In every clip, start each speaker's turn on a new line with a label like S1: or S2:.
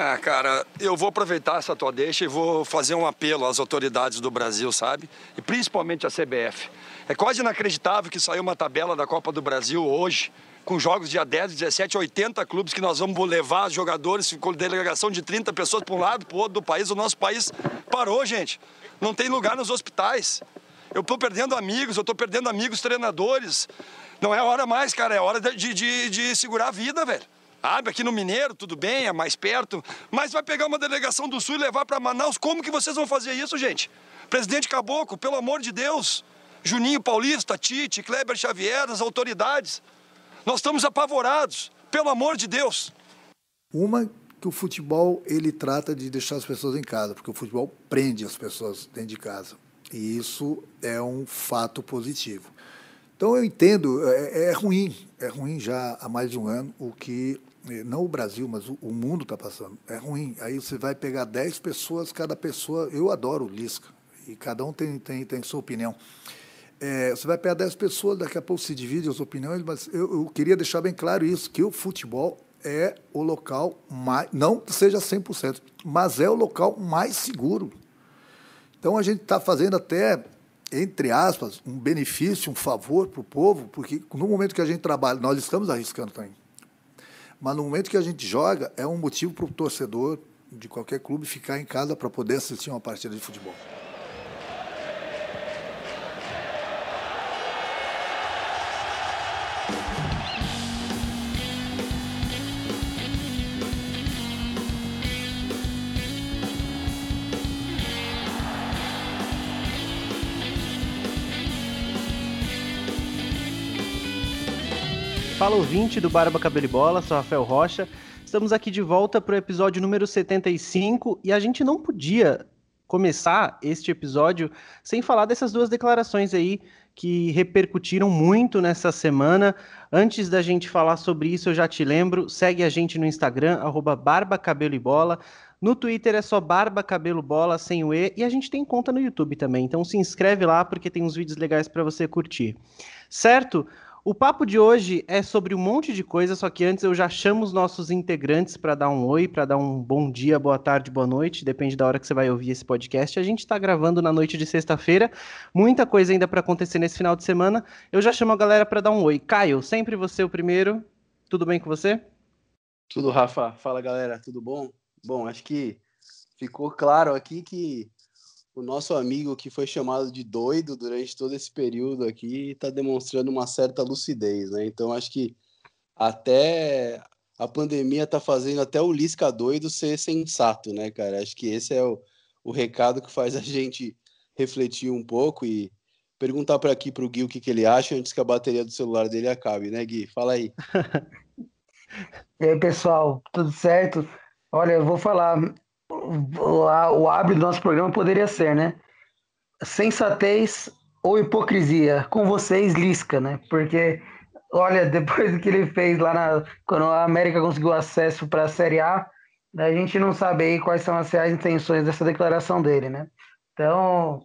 S1: Ah, cara, eu vou aproveitar essa tua deixa e vou fazer um apelo às autoridades do Brasil, sabe? E principalmente à CBF. É quase inacreditável que saiu uma tabela da Copa do Brasil hoje, com jogos dia 10, 17, 80 clubes que nós vamos levar jogadores com delegação de 30 pessoas para um lado, para o outro do país. O nosso país parou, gente. Não tem lugar nos hospitais. Eu estou perdendo amigos, eu estou perdendo amigos treinadores. Não é hora mais, cara, é hora de, de, de segurar a vida, velho. Sabe, aqui no Mineiro, tudo bem, é mais perto, mas vai pegar uma delegação do Sul e levar para Manaus. Como que vocês vão fazer isso, gente? Presidente Caboclo, pelo amor de Deus. Juninho Paulista, Tite, Kleber Xavier, as autoridades. Nós estamos apavorados, pelo amor de Deus.
S2: Uma que o futebol ele trata de deixar as pessoas em casa, porque o futebol prende as pessoas dentro de casa. E isso é um fato positivo. Então eu entendo, é, é ruim, é ruim já há mais de um ano o que é, não o Brasil, mas o, o mundo está passando. É ruim. Aí você vai pegar 10 pessoas, cada pessoa. Eu adoro o Lisca, e cada um tem, tem, tem sua opinião. É, você vai pegar 10 pessoas, daqui a pouco se divide as opiniões, mas eu, eu, queria deixar bem claro isso, que o futebol é o local mais, não seja 100%, mas é o local mais seguro. Então a gente está fazendo até, entre aspas, um benefício, um favor para o povo, porque no momento que a gente trabalha, nós estamos arriscando também. Mas no momento que a gente joga, é um motivo para o torcedor de qualquer clube ficar em casa para poder assistir uma partida de futebol.
S3: Fala ouvinte do Barba Cabelo e Bola, sou Rafael Rocha. Estamos aqui de volta para o episódio número 75 e a gente não podia começar este episódio sem falar dessas duas declarações aí que repercutiram muito nessa semana. Antes da gente falar sobre isso, eu já te lembro, segue a gente no Instagram, arroba Barba Cabelo e Bola. No Twitter é só Barba Cabelo Bola sem o E e a gente tem conta no YouTube também. Então se inscreve lá porque tem uns vídeos legais para você curtir. Certo? O papo de hoje é sobre um monte de coisa, só que antes eu já chamo os nossos integrantes para dar um oi, para dar um bom dia, boa tarde, boa noite, depende da hora que você vai ouvir esse podcast. A gente está gravando na noite de sexta-feira, muita coisa ainda para acontecer nesse final de semana. Eu já chamo a galera para dar um oi. Caio, sempre você o primeiro. Tudo bem com você?
S4: Tudo, Rafa. Fala, galera. Tudo bom? Bom, acho que ficou claro aqui que o nosso amigo que foi chamado de doido durante todo esse período aqui está demonstrando uma certa lucidez, né? Então acho que até a pandemia está fazendo até o Lisca doido ser sensato, né, cara? Acho que esse é o, o recado que faz a gente refletir um pouco e perguntar para aqui para o Gui o que, que ele acha antes que a bateria do celular dele acabe, né, Gui? Fala aí.
S5: e aí, pessoal, tudo certo? Olha, eu vou falar, o, abre do nosso programa poderia ser, né? Sensatez ou hipocrisia? Com vocês, Lisca, né? Porque, olha, depois do que ele fez lá na, quando a América conseguiu acesso para a Série A, a gente não sabe aí quais são as reais intenções dessa declaração dele, né? Então,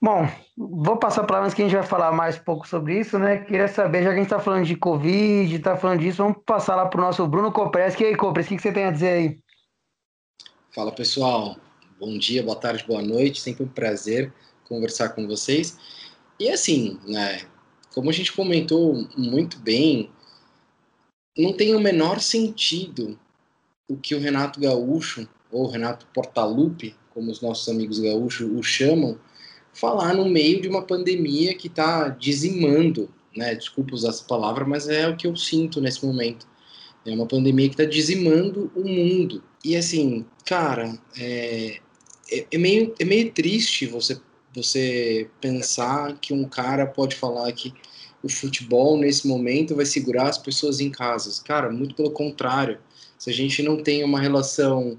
S5: bom, vou passar para antes que a gente vai falar mais um pouco sobre isso, né? Queria saber, já que a gente está falando de Covid, está falando disso, vamos passar lá para o nosso Bruno Copres. E aí, Copres, o que você tem a dizer aí?
S6: Fala pessoal, bom dia, boa tarde, boa noite, sempre um prazer conversar com vocês. E assim, né, como a gente comentou muito bem, não tem o menor sentido o que o Renato Gaúcho, ou Renato Portaluppi, como os nossos amigos gaúchos o chamam, falar no meio de uma pandemia que está dizimando, né, desculpa usar essa palavra, mas é o que eu sinto nesse momento. É uma pandemia que está dizimando o mundo. E assim, cara, é, é, é, meio, é meio triste você, você pensar que um cara pode falar que o futebol nesse momento vai segurar as pessoas em casa. Cara, muito pelo contrário. Se a gente não tem uma relação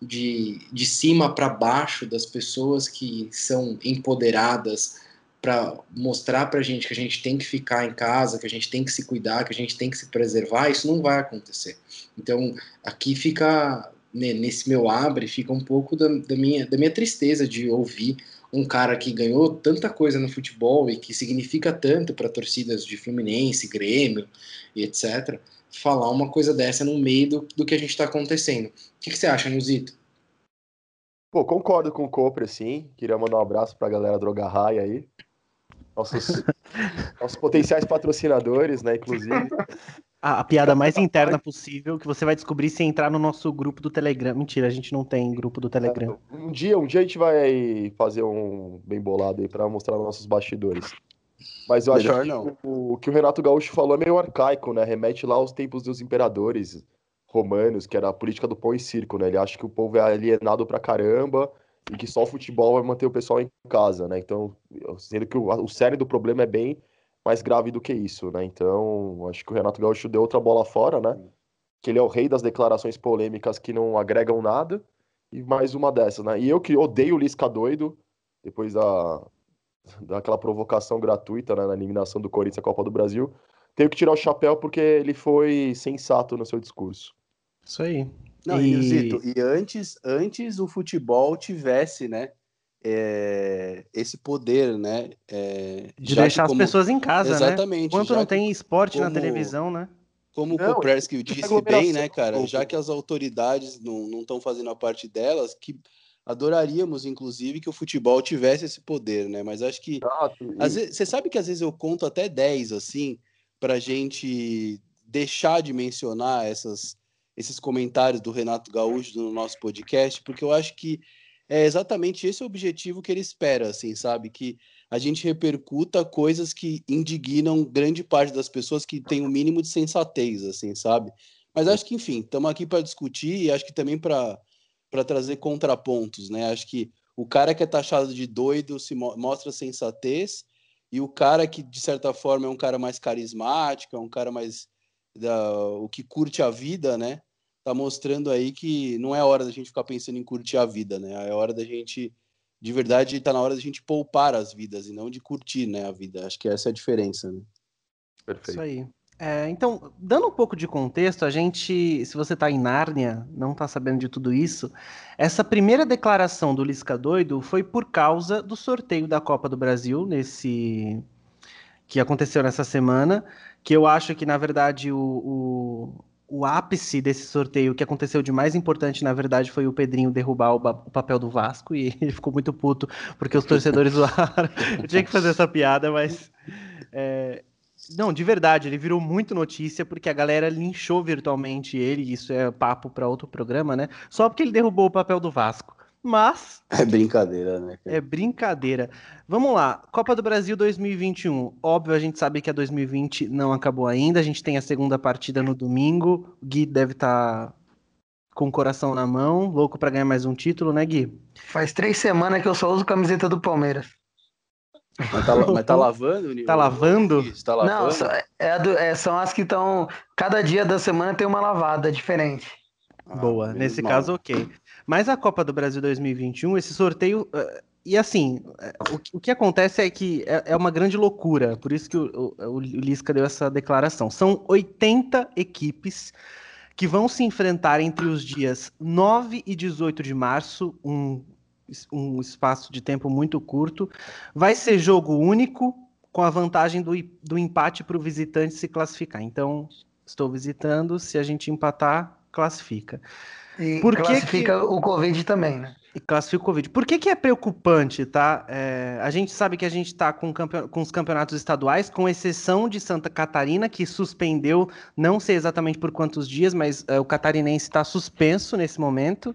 S6: de, de cima para baixo das pessoas que são empoderadas para mostrar para a gente que a gente tem que ficar em casa, que a gente tem que se cuidar, que a gente tem que se preservar, isso não vai acontecer. Então, aqui fica, né, nesse meu abre, fica um pouco da, da, minha, da minha tristeza de ouvir um cara que ganhou tanta coisa no futebol e que significa tanto para torcidas de Fluminense, Grêmio e etc., falar uma coisa dessa no meio do, do que a gente está acontecendo. O que, que você acha, Nilzito?
S7: Pô, concordo com o Copre, sim. Queria mandar um abraço para a galera Droga Raia aí. Nossos, nossos potenciais patrocinadores, né, inclusive.
S3: A, a, piada mais interna possível que você vai descobrir se entrar no nosso grupo do Telegram. Mentira, a gente não tem grupo do Telegram.
S7: É, um dia, um dia a gente vai fazer um bem bolado aí para mostrar nossos bastidores. Mas eu Melhor acho que o, o, que o Renato Gaúcho falou é meio arcaico, né? Remete lá aos tempos dos imperadores romanos, que era a política do pão e circo, né? Ele acha que o povo é alienado pra caramba e que só o futebol vai manter o pessoal em casa, né? Então, sendo que o, o cerne do problema é bem mais grave do que isso, né? Então, acho que o Renato Gaúcho deu outra bola fora, né? Que ele é o rei das declarações polêmicas que não agregam nada e mais uma dessas, né? E eu que odeio o Lisca doido, depois da, daquela provocação gratuita né, na eliminação do Corinthians à Copa do Brasil, tenho que tirar o chapéu porque ele foi sensato no seu discurso.
S3: Isso aí.
S4: Não, e, Zito, e antes, antes o futebol tivesse, né, é, esse poder, né? É,
S3: de deixar como... as pessoas em casa, Exatamente, né? Exatamente. Enquanto não tem esporte como... na televisão, né?
S4: Como não, o Kopersky disse bem, né, cara? Já que as autoridades não estão fazendo a parte delas, que adoraríamos, inclusive, que o futebol tivesse esse poder, né? Mas acho que. vezes, você sabe que às vezes eu conto até 10, assim, pra gente deixar de mencionar essas esses comentários do Renato Gaúcho no nosso podcast, porque eu acho que é exatamente esse o objetivo que ele espera, assim, sabe? Que a gente repercuta coisas que indignam grande parte das pessoas que tem o um mínimo de sensatez, assim, sabe? Mas acho que, enfim, estamos aqui para discutir e acho que também para trazer contrapontos, né? Acho que o cara que é taxado de doido se mo mostra sensatez e o cara que, de certa forma, é um cara mais carismático, é um cara mais da, o que curte a vida, né? Tá mostrando aí que não é hora da gente ficar pensando em curtir a vida, né? É hora da gente, de verdade, tá na hora da gente poupar as vidas e não de curtir, né, a vida. Acho que essa é a diferença, né?
S3: Perfeito. Isso aí. É, então, dando um pouco de contexto, a gente, se você está em Nárnia, não está sabendo de tudo isso, essa primeira declaração do Lisca Doido foi por causa do sorteio da Copa do Brasil, nesse que aconteceu nessa semana, que eu acho que, na verdade, o, o o ápice desse sorteio, o que aconteceu de mais importante, na verdade, foi o Pedrinho derrubar o, o papel do Vasco e ele ficou muito puto porque os torcedores zoaram. Eu tinha que fazer essa piada, mas. É... Não, de verdade, ele virou muito notícia porque a galera linchou virtualmente ele, isso é papo para outro programa, né? Só porque ele derrubou o papel do Vasco. Mas.
S4: É brincadeira, né?
S3: É brincadeira. Vamos lá. Copa do Brasil 2021. Óbvio, a gente sabe que a 2020 não acabou ainda. A gente tem a segunda partida no domingo. O Gui deve estar tá com o coração na mão, louco para ganhar mais um título, né, Gui?
S5: Faz três semanas que eu só uso camiseta do Palmeiras.
S4: Mas tá, mas tá lavando?
S3: Tá lavando?
S5: Isso, tá lavando? Não, é, do, é, são as que estão. Cada dia da semana tem uma lavada diferente.
S3: Ah, Boa, nesse mal. caso, ok. Mas a Copa do Brasil 2021, esse sorteio. Uh, e assim, o, o, que acontece é que é, é, uma grande loucura, por isso que o, o, o Lisca deu essa declaração. São 80 equipes que vão se enfrentar entre os dias 9 e 18 de março, um, um espaço de tempo muito curto. Vai ser jogo único, com a vantagem do, do empate para o visitante se classificar. Então, estou visitando, se a gente empatar, classifica.
S5: E Por classifica que... o Covid também, né?
S3: E classifica o Covid. Por que, que é preocupante, tá? É, a gente sabe que a gente está com, campeon... com os campeonatos estaduais, com exceção de Santa Catarina, que suspendeu, não sei exatamente por quantos dias, mas é, o catarinense está suspenso nesse momento.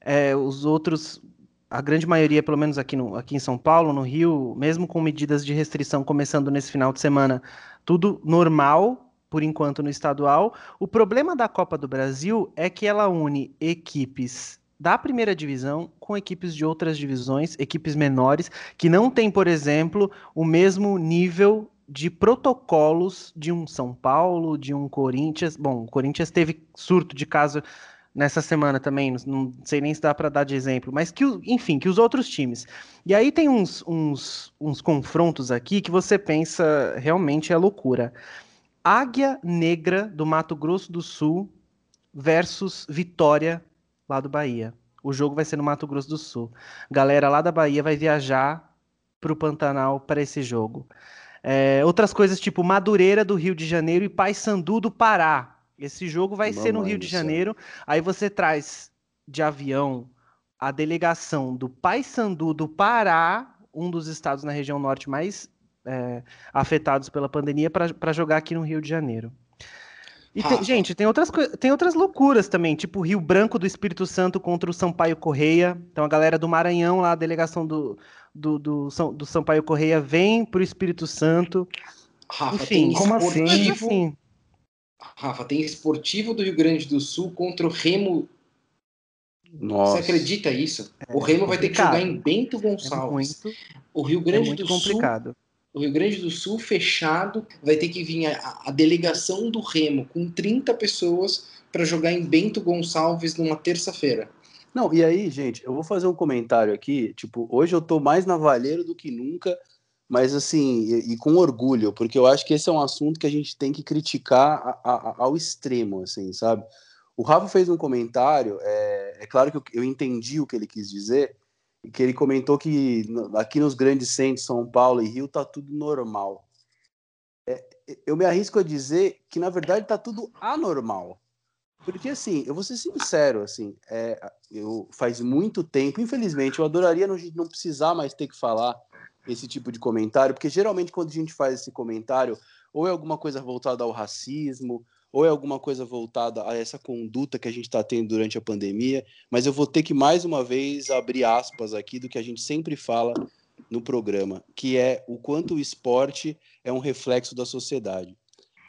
S3: É, os outros, a grande maioria, pelo menos aqui, no, aqui em São Paulo, no Rio, mesmo com medidas de restrição começando nesse final de semana, tudo normal, por enquanto no estadual. O problema da Copa do Brasil é que ela une equipes da primeira divisão com equipes de outras divisões, equipes menores, que não têm, por exemplo, o mesmo nível de protocolos de um São Paulo, de um Corinthians. Bom, o Corinthians teve surto de caso nessa semana também, não sei nem se dá para dar de exemplo, mas que, enfim, que os outros times. E aí tem uns, uns, uns confrontos aqui que você pensa realmente é loucura. Águia Negra do Mato Grosso do Sul versus Vitória lá do Bahia. O jogo vai ser no Mato Grosso do Sul. Galera lá da Bahia vai viajar para o Pantanal para esse jogo. É, outras coisas tipo Madureira do Rio de Janeiro e Paysandu do Pará. Esse jogo vai ser no Rio de Janeiro. Aí você traz de avião a delegação do Paysandu do Pará, um dos estados na região norte mais é, afetados pela pandemia, para jogar aqui no Rio de Janeiro. E tem, gente, tem outras, tem outras loucuras também, tipo Rio Branco do Espírito Santo contra o Sampaio Correia. Então a galera do Maranhão, lá, a delegação do, do, do, São, do Sampaio Correia, vem pro Espírito Santo.
S6: Rafa, Enfim, como assim? assim? Rafa, tem esportivo do Rio Grande do Sul contra o Remo. Nossa. Você acredita isso? É, o Remo vai ter que jogar em Bento Gonçalves. É muito, o Rio Grande é do
S3: complicado.
S6: Sul o Rio Grande do Sul fechado, vai ter que vir a, a delegação do Remo com 30 pessoas para jogar em Bento Gonçalves numa terça-feira.
S4: Não, e aí, gente, eu vou fazer um comentário aqui. Tipo, hoje eu tô mais navalheiro do que nunca, mas assim, e, e com orgulho, porque eu acho que esse é um assunto que a gente tem que criticar a, a, ao extremo, assim, sabe? O Rafa fez um comentário, é, é claro que eu, eu entendi o que ele quis dizer, que ele comentou que aqui nos grandes centros, São Paulo e Rio, tá tudo normal. É, eu me arrisco a dizer que, na verdade, tá tudo anormal. Porque, assim, eu vou ser sincero, assim, é, eu faz muito tempo, infelizmente, eu adoraria não, não precisar mais ter que falar esse tipo de comentário, porque geralmente quando a gente faz esse comentário, ou é alguma coisa voltada ao racismo, ou é alguma coisa voltada a essa conduta que a gente está tendo durante a pandemia, mas eu vou ter que mais uma vez abrir aspas aqui do que a gente sempre fala no programa, que é o quanto o esporte é um reflexo da sociedade.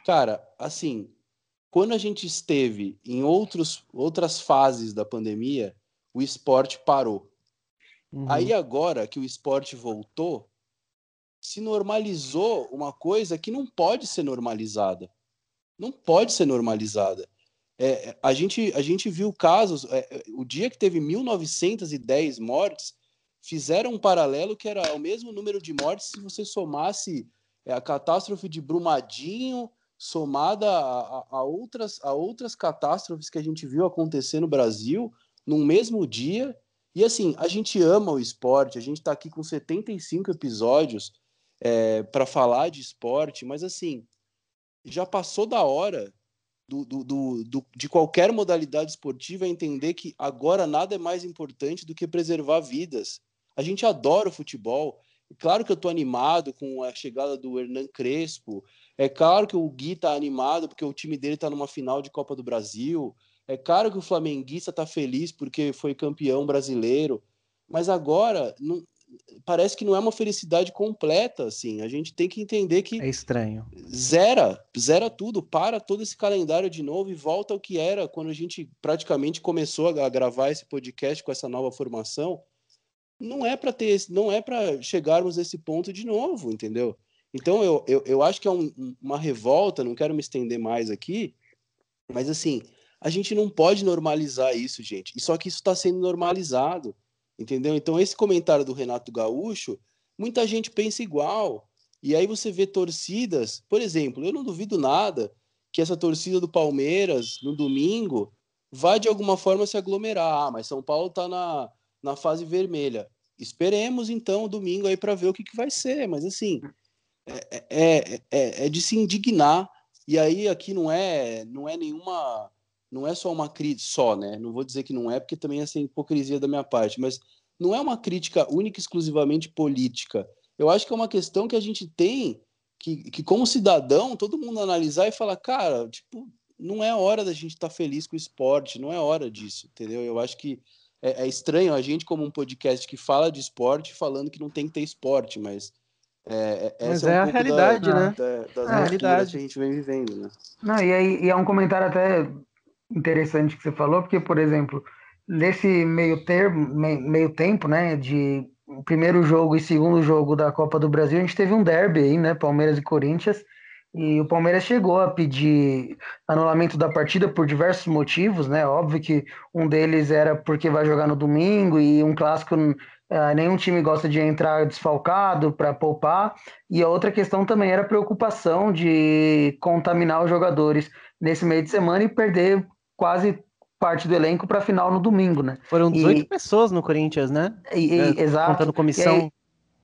S4: Cara, assim, quando a gente esteve em outros, outras fases da pandemia, o esporte parou. Uhum. Aí agora que o esporte voltou, se normalizou uma coisa que não pode ser normalizada não pode ser normalizada. É, a, gente, a gente viu casos, é, é o dia que teve 1910 mortes, fizeram um paralelo que era o mesmo número de mortes se você somasse é, a catástrofe de Brumadinho somada a, a, a, outras, a outras catástrofes que a gente viu acontecer no Brasil num mesmo dia. E assim, a gente ama o esporte, a gente está aqui com 75 episódios é, para falar de esporte, mas assim, já passou da hora do, do, do, de qualquer modalidade esportiva entender que agora nada é mais importante do que preservar vidas. A gente adora o futebol. É claro que eu estou animado com a chegada do Hernan Crespo. É claro que o Gui está animado porque o time dele está numa final de Copa do Brasil. É claro que o flamenguista está feliz porque foi campeão brasileiro. Mas agora parece que não é uma felicidade completa, assim. A gente tem que entender que.
S3: É estranho.
S4: Zera, zera tudo, para todo esse calendário de novo e volta ao que era quando a gente praticamente começou a gravar esse podcast com essa nova formação. Não é para ter, não é para chegarmos a esse ponto de novo, entendeu? Então eu, eu, eu acho que é um, uma revolta, não quero me estender mais aqui, mas assim, a gente não pode normalizar isso, gente. E só que isso está sendo normalizado. Entendeu? Então, esse comentário do Renato Gaúcho, muita gente pensa igual. E aí você vê torcidas, por exemplo, eu não duvido nada que essa torcida do Palmeiras, no domingo, vá de alguma forma se aglomerar. Ah, mas São Paulo está na, na fase vermelha. Esperemos então domingo aí para ver o que, que vai ser. Mas assim, é, é, é, é de se indignar. E aí aqui não é, não é nenhuma não é só uma crítica, só, né? Não vou dizer que não é, porque também é essa hipocrisia da minha parte, mas não é uma crítica única e exclusivamente política. Eu acho que é uma questão que a gente tem que, que como cidadão, todo mundo analisar e falar, cara, tipo, não é hora da gente estar tá feliz com o esporte, não é hora disso, entendeu? Eu acho que é, é, estranho a gente, como um podcast que fala de esporte, falando que não tem que ter esporte, mas. É,
S3: é mas é, um a realidade,
S4: da,
S3: né?
S4: Da, das é a realidade que a gente vem vivendo, né?
S5: Não, e, aí, e é um comentário até interessante que você falou, porque, por exemplo, nesse meio termo, meio tempo, né, de primeiro jogo e segundo jogo da Copa do Brasil, a gente teve um derby aí, né, Palmeiras e Corinthians, e o Palmeiras chegou a pedir anulamento da partida por diversos motivos, né? Óbvio que um deles era porque vai jogar no domingo e um clássico Uh, nenhum time gosta de entrar desfalcado para poupar. E a outra questão também era a preocupação de contaminar os jogadores nesse meio de semana e perder quase parte do elenco para a final no domingo, né?
S3: Foram 18 e, pessoas no Corinthians, né?
S5: E, e, é, exato.
S3: Contando comissão.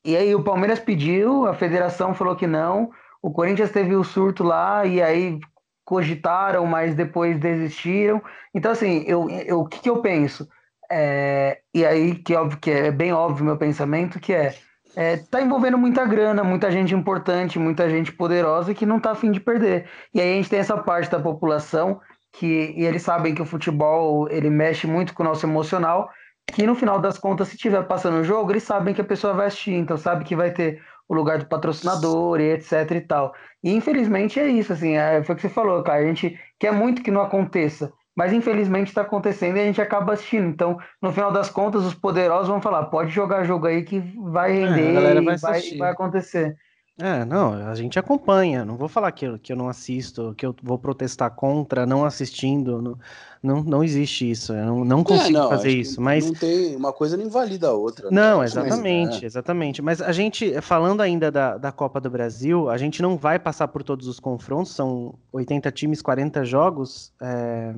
S5: e aí o Palmeiras pediu, a federação falou que não, o Corinthians teve o surto lá e aí cogitaram, mas depois desistiram. Então, assim, eu, eu, o que, que eu penso? É, e aí, que óbvio que é bem óbvio meu pensamento, que é, é tá envolvendo muita grana, muita gente importante, muita gente poderosa que não tá afim de perder. E aí a gente tem essa parte da população que e eles sabem que o futebol ele mexe muito com o nosso emocional, que no final das contas, se tiver passando o jogo, eles sabem que a pessoa vai assistir, então sabe que vai ter o lugar do patrocinador e etc e tal. E infelizmente é isso, assim, é, foi o que você falou, cara, a gente quer muito que não aconteça, mas infelizmente está acontecendo e a gente acaba assistindo. Então, no final das contas, os poderosos vão falar: pode jogar jogo aí que vai é, render é, vai, vai, vai acontecer.
S3: É, não, a gente acompanha. Não vou falar que eu, que eu não assisto, que eu vou protestar contra não assistindo. Não, não, não existe isso. Eu não, não é, consigo é, não, fazer isso. Mas
S4: não tem uma coisa não invalida a outra.
S3: Né? Não, né? exatamente, mas, é. exatamente. Mas a gente, falando ainda da, da Copa do Brasil, a gente não vai passar por todos os confrontos. São 80 times, 40 jogos. É...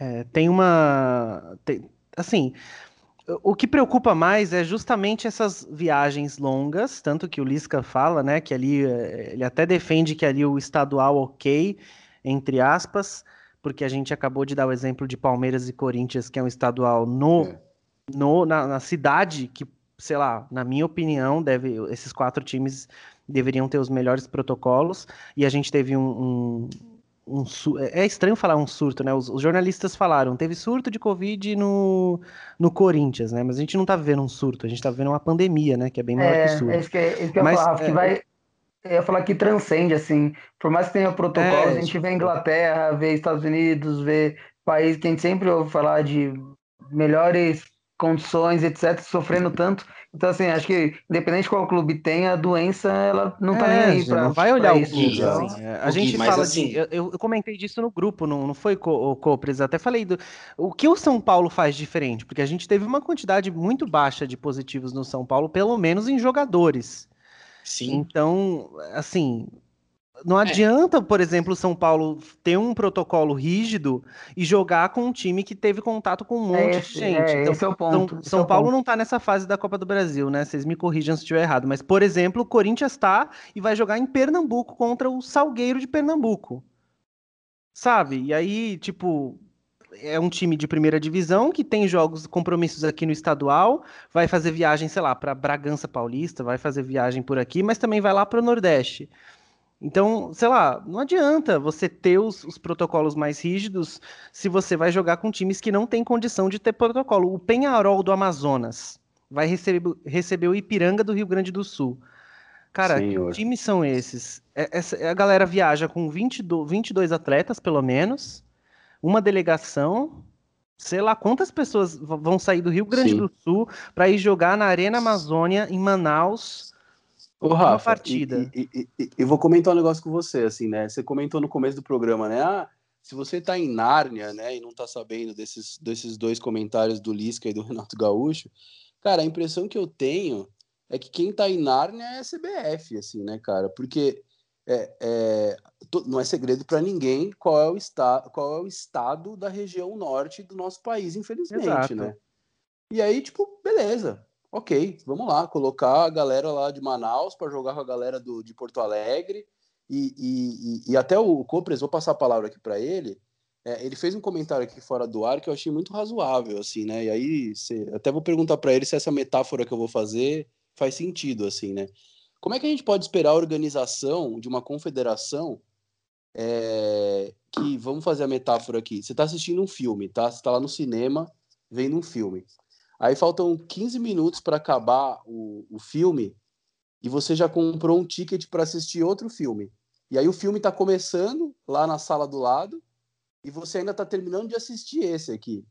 S3: É, tem uma. Tem, assim, o que preocupa mais é justamente essas viagens longas, tanto que o Lisca fala, né, que ali eh, ele até defende que ali o estadual ok, entre aspas, porque a gente acabou de dar o exemplo de Palmeiras e Corinthians, que é um estadual no, é. no na, na, cidade que, sei lá, na minha opinião, deve esses quatro times deveriam ter os melhores protocolos e a gente teve um, um um é, é estranho falar um surto, né? Os, os, jornalistas falaram, teve surto de Covid no, no Corinthians, né? Mas a gente não tá vivendo um surto, a gente tá vivendo uma pandemia, né? Que é bem maior
S5: é,
S3: que surto.
S5: É isso que, é isso que Mas, eu falava, é, que vai. Eu ia falar que transcende, assim. Por mais que tenha protocolo, é, a gente vê Inglaterra, vê Estados Unidos, vê país que a gente sempre ouve falar de melhores condições, etc., sofrendo tanto. Então, assim, acho que independente de qual clube tem, a doença, ela não tá é, nem aí pra,
S3: Não vai olhar o clube, assim. É, a gente fala assim... de... Eu, eu, comentei disso no grupo, não, não foi o Copres, até falei do... O que o São Paulo faz diferente? Porque a gente teve uma quantidade muito baixa de positivos no São Paulo, pelo menos em jogadores. Sim. Então, assim, não é. adianta, por exemplo, o São Paulo ter um protocolo rígido e jogar com um time que teve contato com um monte esse, de gente. É,
S5: então, esse é o ponto.
S3: São, São
S5: é
S3: Paulo
S5: ponto.
S3: não está nessa fase da Copa do Brasil, né? Vocês me corrijam se estiver errado. Mas, por exemplo, o Corinthians está e vai jogar em Pernambuco contra o Salgueiro de Pernambuco. Sabe? E aí, tipo, é um time de primeira divisão que tem jogos, compromissos aqui no estadual, vai fazer viagem, sei lá, para Bragança Paulista, vai fazer viagem por aqui, mas também vai lá para o Nordeste. Então, sei lá, não adianta você ter os, os, protocolos mais rígidos se você vai jogar com times que não têm condição de ter protocolo. O Penharol do Amazonas vai receber, receber o Ipiranga do Rio Grande do Sul. Cara, Senhor. que times são esses? É, essa, a galera viaja com 22, 22 atletas, pelo menos, uma delegação. Sei lá quantas pessoas vão sair do Rio Grande Sim. do Sul para ir jogar na Arena Amazônia, em Manaus
S4: Ô, Rafa, partida. E, e, e, eu vou comentar um negócio com você, assim, né? Você comentou no começo do programa, né? Ah, se você tá em Nárnia, né, e não tá sabendo desses, desses dois comentários do Lisca e do Renato Gaúcho, cara, a impressão que eu tenho é que quem tá em Nárnia é a CBF, assim, né, cara? Porque é, é, não é segredo para ninguém qual é, o esta, qual é o estado da região norte do nosso país, infelizmente, Exato. né? E aí, tipo, beleza ok, vamos lá, colocar a galera lá de Manaus para jogar com a galera do, de Porto Alegre. E, e, e até o Copres, vou passar a palavra aqui para ele. É, ele fez um comentário aqui fora do ar que eu achei muito razoável, assim, né? E aí, cê, até vou perguntar para ele se essa metáfora que eu vou fazer faz sentido, assim, né? Como é que a gente pode esperar a organização de uma confederação é, que, vamos fazer a metáfora aqui, você está assistindo um filme, tá? Você está lá no cinema vendo um filme. Aí faltam 15 minutos para acabar o, o filme e você já comprou um ticket para assistir outro filme. E aí o filme está começando lá na sala do lado e você ainda está terminando de assistir esse aqui.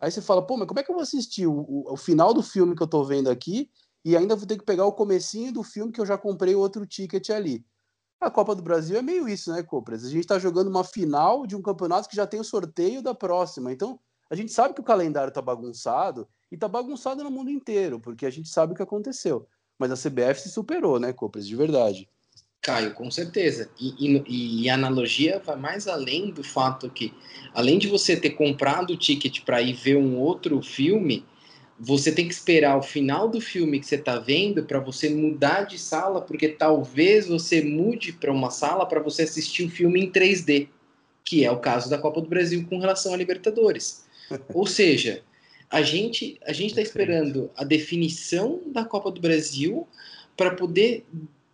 S4: Aí você fala, pô, mas como é que eu vou assistir o, o, o final do filme que eu estou vendo aqui e ainda vou ter que pegar o comecinho do filme que eu já comprei outro ticket ali? A Copa do Brasil é meio isso, né, Copras? A gente está jogando uma final de um campeonato que já tem o sorteio da próxima. Então, a gente sabe que o calendário está bagunçado e tá bagunçado no mundo inteiro, porque a gente sabe o que aconteceu. Mas a CBF se superou, né, Copas, de verdade.
S6: Caio, com certeza. E, e, e, a analogia vai mais além do fato que, além de você ter comprado o ticket para ir ver um outro filme, você tem que esperar o final do filme que você está vendo para você mudar de sala, porque talvez você mude para uma sala para você assistir o filme em 3D, que é o caso da Copa do Brasil com relação à Libertadores. Ou seja, a gente a gente está esperando a definição da Copa do Brasil para poder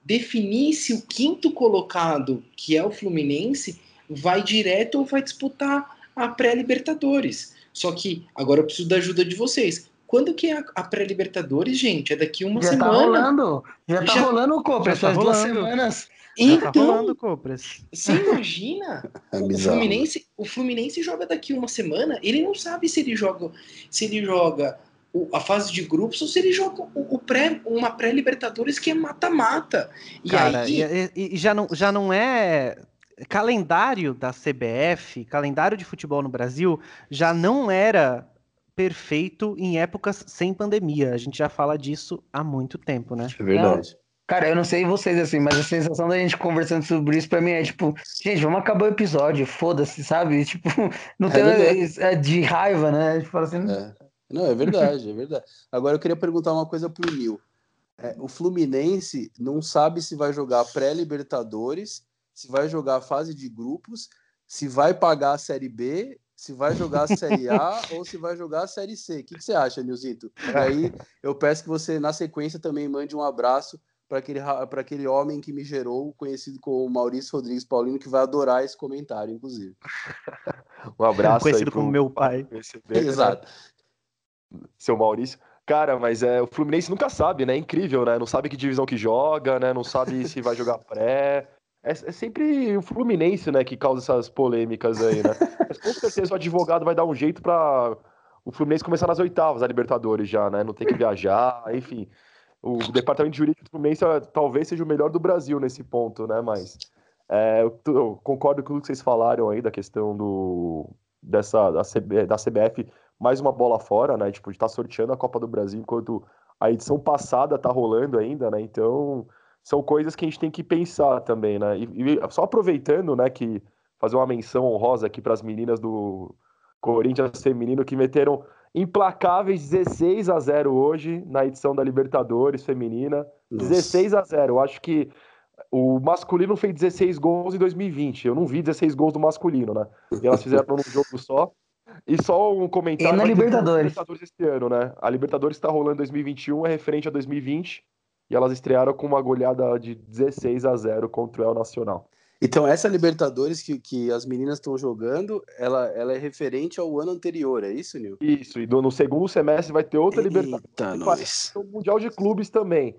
S6: definir se o quinto colocado, que é o Fluminense, vai direto ou vai disputar a pré-Libertadores. Só que agora eu preciso da ajuda de vocês. Quando que é a, pré-Libertadores, gente? É daqui uma
S5: já
S6: semana.
S5: Tá rolando. Já tá já, rolando o Copras, faz tá duas semanas.
S6: Então, tá rolando, você imagina? É o, Fluminense, o Fluminense joga daqui uma semana, ele não sabe se ele joga, se ele joga a fase de grupos ou se ele joga o, o pré, uma pré-Libertadores que é mata-mata.
S3: E Cara, aí e, e já não já não é calendário da CBF, calendário de futebol no Brasil já não era perfeito em épocas sem pandemia. A gente já fala disso há muito tempo, né?
S7: É verdade.
S5: Cara, eu não sei vocês assim, mas a sensação da gente conversando sobre isso pra mim é tipo, gente, vamos acabar o episódio, foda-se, sabe? Tipo, não tem é, é de raiva, né? Assim.
S4: É. Não, é verdade, é verdade. Agora eu queria perguntar uma coisa pro Nil. É, o Fluminense não sabe se vai jogar pré-Libertadores, se vai jogar a fase de grupos, se vai pagar a Série B se vai jogar a Série A ou se vai jogar a Série C. O que, que você acha, Nilzito? E aí eu peço que você, na sequência, também mande um abraço para aquele, aquele homem que me gerou, conhecido como Maurício Rodrigues Paulino, que vai adorar esse comentário, inclusive.
S7: um abraço
S3: Conhecido como meu pai.
S7: Exato. Seu Maurício. Cara, mas é, o Fluminense nunca sabe, né? É incrível, né? Não sabe que divisão que joga, né? Não sabe se vai jogar pré. É, é, sempre o Fluminense, né, que causa essas polêmicas aí, né? Mas com certeza o advogado vai dar um jeito para o Fluminense começar nas oitavas da Libertadores já, né? Não tem que viajar, enfim. O departamento jurídico do Fluminense talvez seja o melhor do Brasil nesse ponto, né? Mas é, eu, concordo com o que vocês falaram aí da questão do dessa da, CB, da CBF mais uma bola fora, né? Tipo, de estar tá sorteando a Copa do Brasil enquanto a edição passada tá rolando ainda, né? Então são coisas que a gente tem que pensar também, né? E, e só aproveitando, né, que fazer uma menção honrosa aqui para as meninas do Corinthians feminino que meteram implacáveis 16 a 0 hoje na edição da Libertadores feminina. Nossa. 16 a 0. Eu acho que o masculino fez 16 gols em 2020. Eu não vi 16 gols do masculino, né? E elas fizeram num jogo só. E só um comentário.
S5: E na Libertadores.
S7: Libertadores este ano, né? A Libertadores está rolando em 2021, é referente a 2020 e elas estrearam com uma goleada de 16 a 0 contra o El Nacional.
S4: Então, essa Libertadores que, que as meninas estão jogando, ela, ela é referente ao ano anterior, é isso, Nil?
S7: Isso, e no, no segundo semestre vai ter outra
S4: Eita,
S7: Libertadores. O Mundial de Clubes também.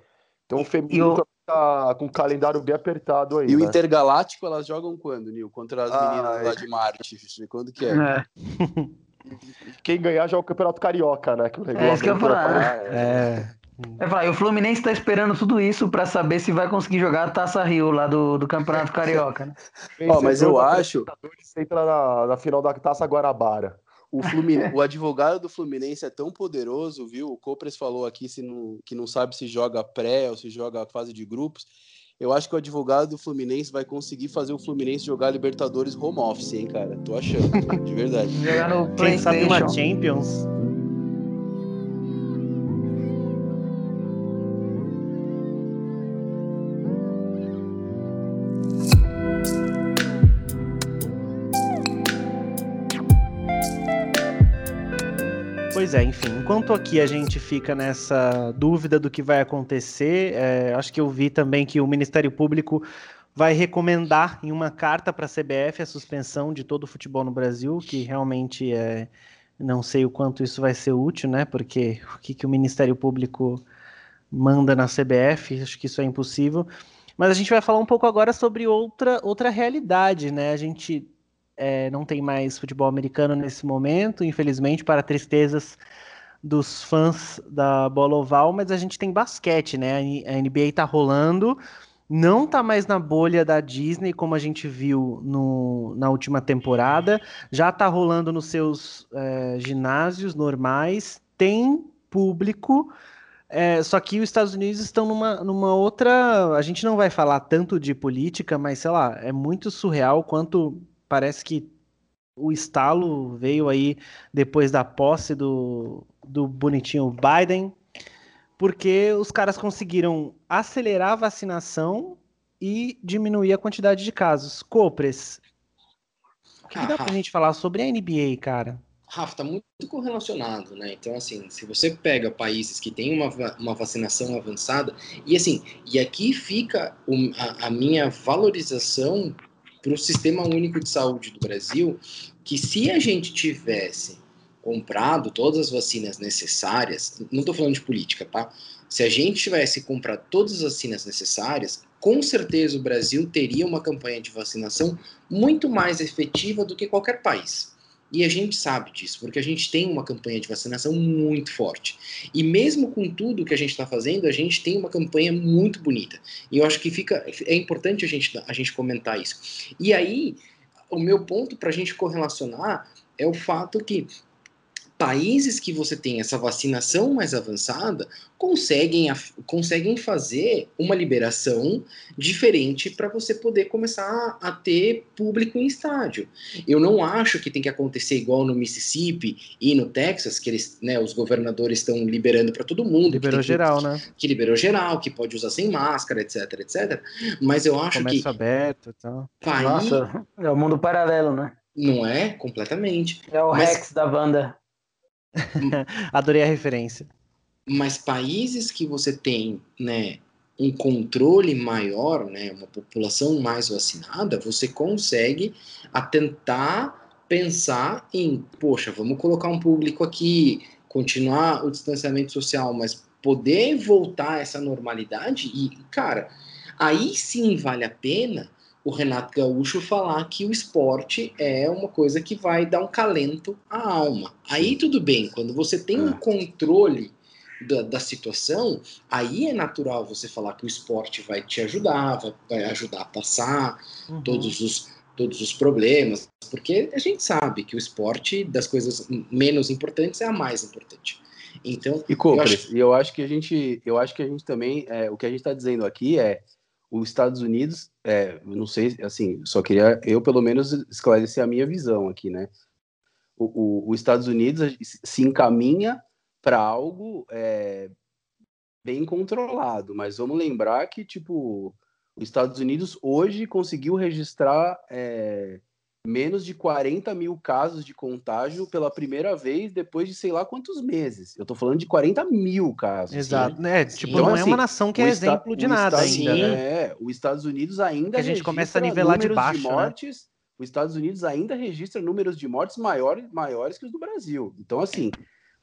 S7: Então, o feminino eu... tá com o calendário bem apertado aí.
S4: E
S7: né?
S4: o Intergaláctico, elas jogam quando, Nil? Contra as ah, meninas é. lá de Marte. Quando que é? é.
S7: Quem ganhar já é o Campeonato Carioca, né?
S5: Que o é isso que eu falar. Vai, o Fluminense está esperando tudo isso para saber se vai conseguir jogar a Taça Rio lá do, do Campeonato Carioca, né?
S4: oh, mas eu acho.
S7: Entra na, na final da Taça Guarabara.
S4: O, Fluminense, o advogado do Fluminense é tão poderoso, viu? O Copres falou aqui se não, que não sabe se joga pré ou se joga fase de grupos. Eu acho que o advogado do Fluminense vai conseguir fazer o Fluminense jogar Libertadores home office, hein, cara? Tô achando, de verdade.
S3: Jogar no Quem sabe uma Champions. Pois é, enfim, enquanto aqui a gente fica nessa dúvida do que vai acontecer, é, acho que eu vi também que o Ministério Público vai recomendar em uma carta para a CBF a suspensão de todo o futebol no Brasil, que realmente é, não sei o quanto isso vai ser útil, né? Porque o que, que o Ministério Público manda na CBF, acho que isso é impossível. Mas a gente vai falar um pouco agora sobre outra, outra realidade, né? A gente é, não tem mais futebol americano nesse momento, infelizmente, para tristezas dos fãs da bola oval, mas a gente tem basquete, né? A NBA tá rolando, não tá mais na bolha da Disney, como a gente viu no, na última temporada, já tá rolando nos seus é, ginásios normais, tem público. É, só que os Estados Unidos estão numa, numa outra. A gente não vai falar tanto de política, mas sei lá, é muito surreal quanto parece que o estalo veio aí depois da posse do, do bonitinho Biden, porque os caras conseguiram acelerar a vacinação e diminuir a quantidade de casos. Copres, o que, que dá pra gente falar sobre a NBA, cara?
S6: Rafa, tá muito correlacionado, né? Então, assim, se você pega países que têm uma, uma vacinação avançada, e assim, e aqui fica um, a, a minha valorização para o Sistema Único de Saúde do Brasil, que se a gente tivesse comprado todas as vacinas necessárias, não estou falando de política, tá? Se a gente tivesse comprado todas as vacinas necessárias, com certeza o Brasil teria uma campanha de vacinação muito mais efetiva do que qualquer país. E a gente sabe disso, porque a gente tem uma campanha de vacinação muito forte. E mesmo com tudo que a gente está fazendo, a gente tem uma campanha muito bonita. E eu acho que fica é importante a gente, a gente comentar isso. E aí, o meu ponto para a gente correlacionar é o fato que países que você tem essa vacinação mais avançada conseguem, conseguem fazer uma liberação diferente para você poder começar a ter público em estádio. Eu não acho que tem que acontecer igual no Mississippi e no Texas, que eles, né, os governadores estão liberando para todo mundo.
S3: Liberou
S6: que
S3: geral, né?
S6: Que liberou geral, que pode usar sem máscara, etc, etc. Mas eu acho
S3: Comércio
S6: que...
S3: aberto e tal.
S6: País...
S5: Nossa, é o mundo paralelo, né?
S6: Não é? Completamente.
S5: É o
S6: Mas-
S5: Rex da banda.
S3: Adorei a referência.
S6: mas países que você tem, né, um controle maior, né, uma população mais vacinada, você consegue a tentar pensar em, poxa, vamos colocar um público aqui, continuar o distanciamento social, mas poder voltar a essa normalidade e, cara, aí sim vale a pena o Renato Gaúcho falar que o esporte é uma coisa que vai dar um calento à alma. Aí tudo bem, quando você tem um
S4: É.
S6: controle da, da situação, aí é natural você falar que o esporte vai te ajudar, vai, vai ajudar a passar
S3: Uhum.
S6: todos os, todos os problemas, porque a gente sabe que o esporte, das coisas menos importantes, é a mais importante. Então,
S4: E Copres,
S6: Eu acho-
S4: eu acho que a gente, eu acho que a gente também, é, o que a gente está dizendo aqui é os Estados Unidos, é, não sei, assim, só queria eu pelo menos esclarecer a minha visão aqui, né? O, o, os Estados Unidos se encaminha para algo é, bem controlado, mas vamos lembrar que tipo os Estados Unidos hoje conseguiu registrar é, menos de 40 mil casos de contágio pela primeira vez depois de sei lá quantos meses. Eu tô falando de 40 mil casos.
S3: Exato.
S4: né?
S3: É, tipo,
S4: Então,
S3: não é
S4: assim,
S3: uma nação que é
S4: esta-
S3: exemplo de nada
S4: Estados-
S3: ainda,
S6: Sim.
S3: né?
S4: É, os Estados Unidos ainda
S3: Que a gente começa a nivelar de baixo, né?
S4: mortes. Os Estados Unidos ainda registra números de mortes maiores, maiores que os do Brasil. Então, assim,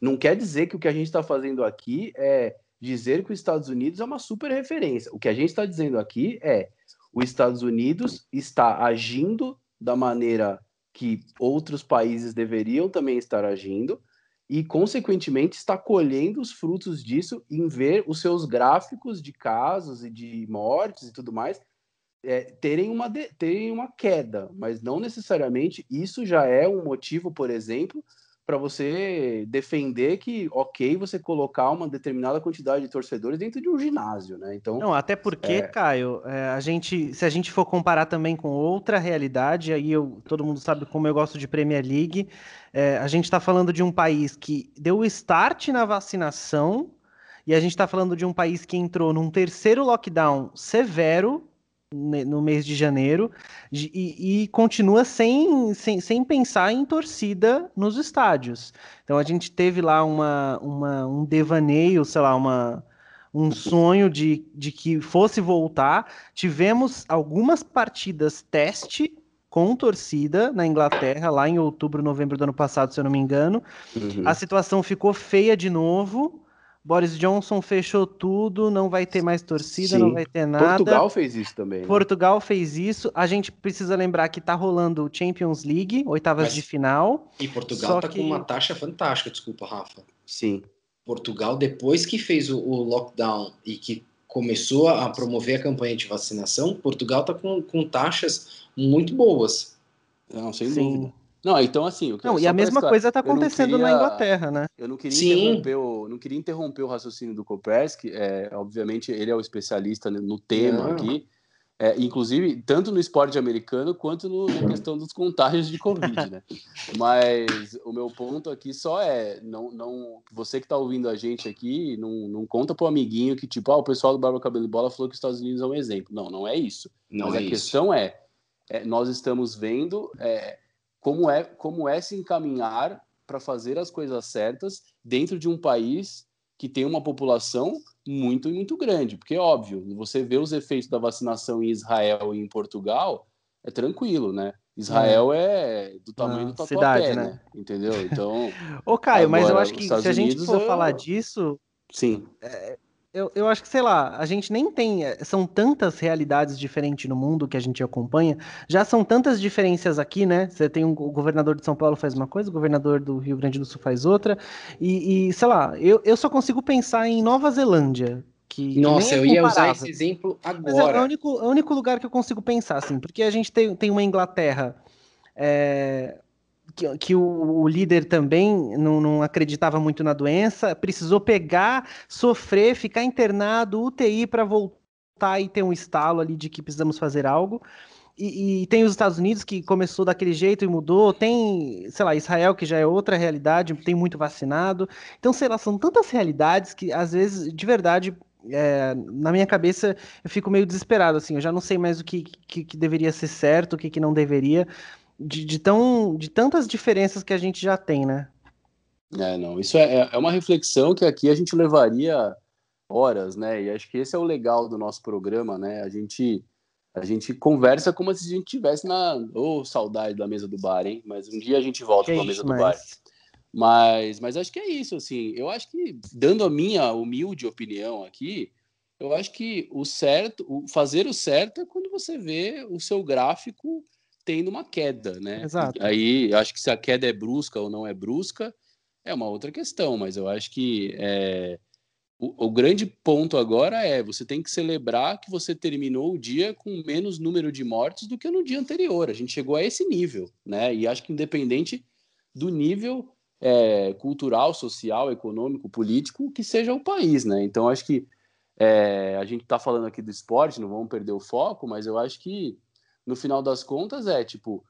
S4: não quer dizer que o que a gente está fazendo aqui é dizer que os Estados Unidos é uma super referência. O que a gente está dizendo aqui é os Estados Unidos está agindo da maneira que outros países deveriam também estar agindo e, consequentemente, está colhendo os frutos disso em ver os seus gráficos de casos e de mortes e tudo mais é, terem, uma de- terem uma queda, mas não necessariamente isso já é um motivo, por exemplo, para você defender que, ok, você colocar uma determinada quantidade de torcedores dentro de um ginásio, né? Então,
S3: Não, até porque,
S4: É.
S3: Caio, é, a gente, se a gente for comparar também com outra realidade, aí eu, todo mundo sabe como eu gosto de Premier League, é, a gente está falando de um país que deu start na vacinação e a gente está falando de um país que entrou num terceiro lockdown severo no mês de janeiro de- e, e continua sem, sem, sem pensar em torcida nos estádios. Então a gente teve lá uma, uma, um devaneio, sei lá, uma, um sonho de, de que fosse voltar. Tivemos algumas partidas teste com torcida na Inglaterra, lá em outubro, novembro do ano passado, se eu não me engano.
S4: uhum.
S3: A situação ficou feia de novo. Boris Johnson fechou tudo, não vai ter mais torcida, não
S4: Sim.
S3: vai ter nada.
S4: Portugal fez isso também. né?
S3: Portugal fez isso. A gente precisa lembrar que tá rolando Champions League, oitavas
S6: Mas-
S3: de final.
S6: e Portugal
S3: Só
S6: tá
S3: que-
S6: com uma taxa fantástica, desculpa, Rafa.
S4: Sim.
S6: Portugal, depois que fez o, o lockdown e que começou a promover a campanha de vacinação, Portugal está com, com taxas muito boas.
S4: Não, sem
S3: Sim.
S4: dúvida. Não, então assim. o que-
S3: Não, e a mesma coisa tá
S4: não
S3: acontecendo na
S4: queria-
S3: Inglaterra, né?
S4: Eu não queria
S6: Sim.
S4: interromper o, não queria interromper o raciocínio do Kopersky, é, obviamente ele é o especialista no tema
S6: Não.
S4: aqui. é, inclusive tanto no esporte americano quanto no, na questão dos contágios de Covid, né? Mas o meu ponto aqui só é, não, não, você que está ouvindo a gente aqui, não, não conta pro amiguinho que tipo, ah, o pessoal do Barba Cabelo e Bola falou que os Estados Unidos é um exemplo. Não, não é isso. Não Mas é a isso. questão é, é, nós estamos vendo é, como é como é se encaminhar para fazer as coisas certas dentro de um país que tem uma população muito muito grande, porque óbvio, você vê os efeitos da vacinação em Israel e em Portugal, é tranquilo, né? Israel é, é do tamanho ah, do tatuapé, cidade, né? né? Entendeu? Então.
S3: Ô, Caio, mas eu acho que se a gente for falar disso.
S4: Sim.
S3: É, eu, eu acho que, sei lá, a gente nem tem. Eh, são tantas realidades diferentes no mundo que a gente acompanha, já são tantas diferenças aqui, né? Você tem um, o governador de São Paulo faz uma coisa, o governador do Rio Grande do Sul faz outra, e, e sei lá, eu, eu só consigo pensar em Nova Zelândia. Que
S6: Nossa,
S3: é
S6: eu ia usar esse exemplo agora. Mas
S3: é, é o único, é o único lugar que eu consigo pensar, assim, porque a gente tem, tem uma Inglaterra. É, que, que o, o, líder também não, não, acreditava muito na doença, precisou pegar, sofrer, ficar internado, UTI para voltar e ter um estalo ali de que precisamos fazer algo. E, e, tem os Estados Unidos que começou daquele jeito e mudou, tem, sei lá, Israel que já é outra realidade, tem muito vacinado. Então, sei lá, são tantas realidades que às vezes, de verdade, é, na minha cabeça eu fico meio desesperado, assim, eu já não sei mais o que, que, que deveria ser certo, o que, que não deveria de, de, tão, de tantas diferenças que a gente já tem, né?
S4: É, não, isso é, é uma reflexão que aqui a gente levaria horas, né? E acho que esse é o legal do nosso programa, né? A gente a gente conversa como se a gente estivesse na. Ô, oh, saudade da mesa do bar, hein? Mas um dia a gente volta para a mesa do mas... bar. Mas, mas acho que é isso, assim. Eu acho que, dando a minha humilde opinião aqui, eu acho que o certo, o fazer o certo é quando você vê o seu gráfico tendo uma queda, né?
S3: Exato.
S4: Aí, acho que se a queda é brusca ou não é brusca, é uma outra questão, mas eu acho que é, o, o, grande ponto agora é você tem que celebrar que você terminou o dia com menos número de mortes do que no dia anterior. A gente chegou a esse nível, né? E acho que independente do nível é, cultural, social, econômico, político que seja o país, né? Então acho que é, a gente está falando aqui do esporte, não vamos perder o foco, mas eu acho que no final das contas é tipo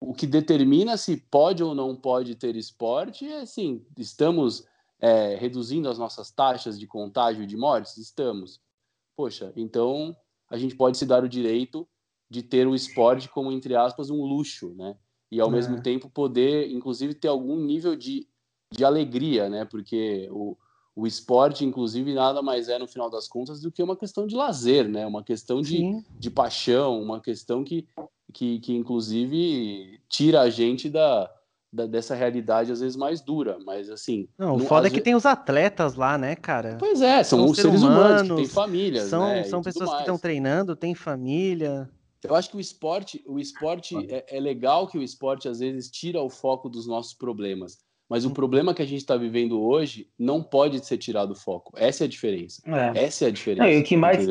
S4: o que determina se pode ou não pode ter esporte é assim, estamos é, reduzindo as nossas taxas de contágio e de mortes? Estamos. Poxa, então a gente pode se dar o direito de ter o esporte como, entre aspas, um luxo, né? E ao é. mesmo tempo poder, inclusive, ter algum nível de, de alegria, né? Porque o, o esporte, inclusive, nada mais é, no final das contas, do que uma questão de lazer, né? Uma questão de, de paixão, uma questão que, que, que, inclusive, tira a gente da, da, dessa realidade, às vezes, mais dura. Mas, assim...
S3: Não, o foda é que tem os atletas lá, né, cara?
S4: Pois é, são, são seres humanos, humanos, que têm famílias,
S3: São,
S4: né?
S3: são pessoas que estão treinando, têm família...
S4: Eu acho que o esporte, o esporte é, é legal que o esporte, às vezes, tira o foco dos nossos problemas mas o problema que a gente está vivendo hoje não pode ser tirado do foco. Essa é a diferença. É. Essa é a diferença. Não,
S5: e o que mais,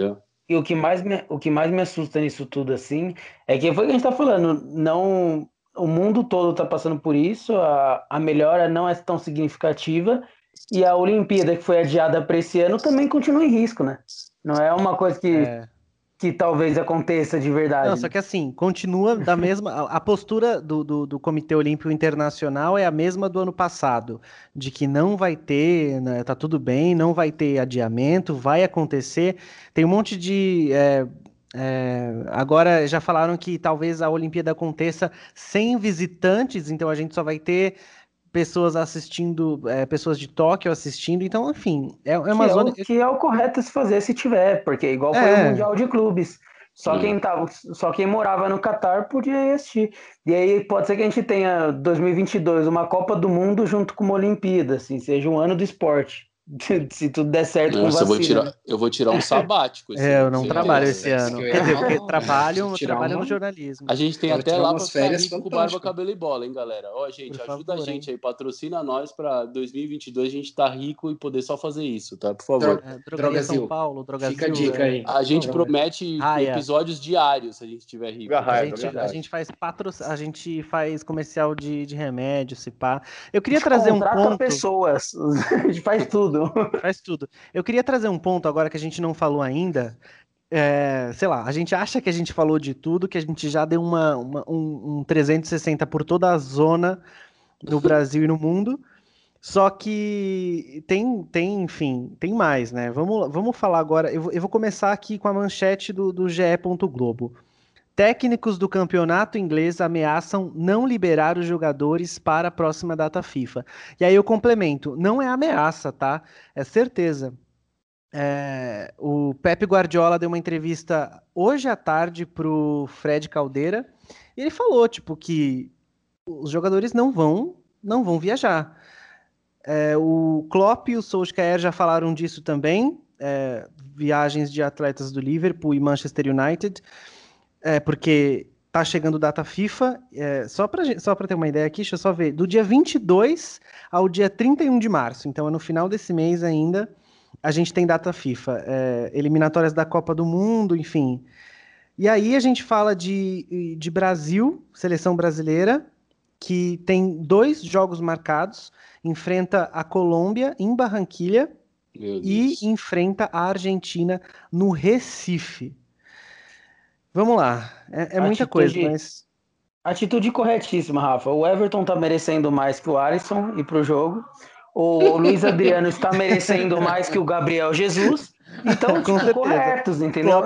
S5: e o que mais me, o que mais me assusta nisso tudo assim é que foi o que a gente está falando. Não, o mundo todo está passando por isso. A, a melhora não é tão significativa e a Olimpíada que foi adiada para esse ano também continua em risco, né? Não é uma coisa que é que talvez aconteça de verdade. Não,
S3: só que assim, continua da mesma. A, postura do, do, do, Comitê Olímpico Internacional é a mesma do ano passado, de que não vai ter, né, tá tudo bem, não vai ter adiamento, vai acontecer. Tem um monte de. É, é, agora já falaram que talvez a Olimpíada aconteça sem visitantes, então a gente só vai ter pessoas assistindo, é, pessoas de Tóquio assistindo, então, enfim, é, é uma
S5: que
S3: zona.
S5: É o, que é o correto se fazer se tiver, porque igual foi é. o Mundial de Clubes. Só quem, tava, só quem morava no Catar podia assistir. E aí pode ser que a gente tenha 2022 uma Copa do Mundo junto com uma Olimpíada, assim, seja um ano do esporte. Se tudo der certo Nossa,
S4: com vacina. Eu vou tirar, eu vou tirar um sabático.
S3: Esse é, eu não trabalho esse ano. Quer dizer, porque trabalho, trabalho no jornalismo.
S4: A gente tem até lá para férias com barba, cabelo e bola, hein, galera? Ó, gente, Por ajuda favor, a gente hein? aí, patrocina nós para 2022 a gente tá rico e poder só fazer isso, tá? Por favor.
S3: É, Drogaria São Paulo, Drogazil.
S6: Fica a dica aí.
S4: A gente promete ah, é. episódios diários se a gente estiver rico.
S3: A gente, a gente faz patro... a gente faz comercial de, de remédio, se pá. Eu queria trazer um ponto...
S5: pessoas, a gente faz tudo.
S3: Faz tudo tudo. Eu queria trazer um ponto agora que a gente não falou ainda. é, sei lá, a gente acha que a gente falou de tudo, que a gente já deu uma, uma um, um 360 por toda a zona no Brasil e no mundo. Só que tem, tem, enfim, tem mais, né? Vamos, vamos falar agora. Eu, eu vou começar aqui com a manchete do, do GE. Globo. Técnicos do campeonato inglês ameaçam não liberar os jogadores para a próxima data FIFA. E aí eu complemento: não é ameaça, tá? É certeza. É, o Pepe Guardiola deu uma entrevista hoje à tarde para o Fred Caldeira e ele falou tipo que os jogadores não vão não vão viajar. É, o Klopp e o Solskjaer já falaram disso também, é, viagens de atletas do Liverpool e Manchester United, é, porque tá chegando data FIFA, é, só para só ter uma ideia aqui, deixa eu só ver, do dia 22 ao dia 31 de março, então é no final desse mês ainda, a gente tem data FIFA, é, eliminatórias da Copa do Mundo, enfim. E aí a gente fala de, de Brasil, seleção brasileira, que tem dois jogos marcados, enfrenta a Colômbia em Barranquilha e enfrenta a Argentina no Recife. Vamos lá, é, é muita atitude, coisa, mas.
S5: Atitude corretíssima, Rafa. O Everton tá merecendo mais que o Alisson ir pro jogo. O Luiz Adriano está merecendo mais que o Gabriel Jesus. Então, com tipo, corretos, entendeu?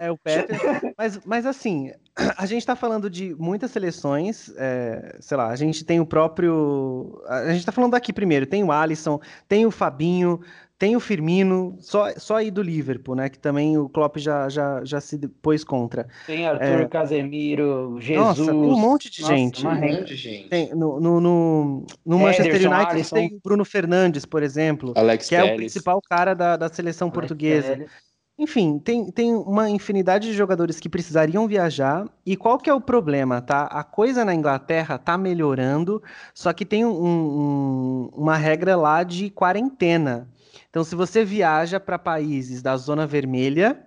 S3: É o Pepe. Mas, mas assim, a gente está falando de muitas seleções, é, sei lá, a gente tem o próprio. A gente está falando aqui primeiro, tem o Alisson, tem o Fabinho, tem o Firmino, só, só aí do Liverpool, né? Que também o Klopp já, já, já se pôs contra.
S5: Tem Arthur é... Casemiro, Jesus.
S3: Nossa, um monte de
S5: Nossa,
S3: gente.
S5: Um monte de gente.
S3: Tem, no no, no, no Manchester United Alisson. tem o Bruno Fernandes, por exemplo,
S7: Alex
S3: que
S7: Pérez.
S3: é o principal cara da, da seleção Alex portuguesa. Pérez. Enfim, tem, tem uma infinidade de jogadores que precisariam viajar. E qual que é o problema, tá? A coisa na Inglaterra tá melhorando, só que tem um, um, uma regra lá de quarentena. Então, se você viaja para países da zona vermelha,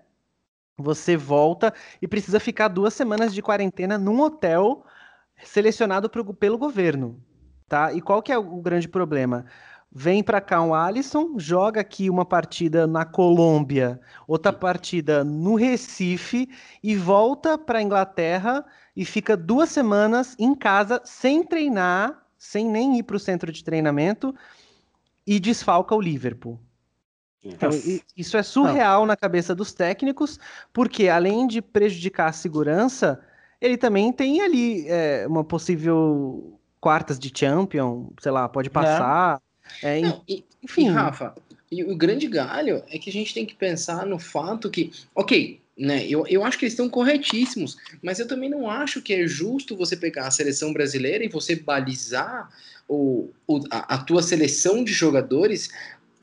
S3: você volta e precisa ficar duas semanas de quarentena num hotel selecionado pro, pelo governo, tá? E qual que é o grande problema? Vem para cá um Alisson, joga aqui uma partida na Colômbia, outra partida no Recife e volta para Inglaterra e fica duas semanas em casa sem treinar, sem nem ir para o centro de treinamento e desfalca o Liverpool. Então, isso é surreal Não. na cabeça dos técnicos, porque além de prejudicar a segurança, ele também tem ali é, uma possível quartas de champion, sei lá, pode é. passar. É. É,
S6: Não, e, enfim. E, Rafa, e o grande galho é que a gente tem que pensar no fato que, ok, né, eu, eu acho que eles estão corretíssimos, mas eu também não acho que é justo você pegar a seleção brasileira e você balizar o, o a, a tua seleção de jogadores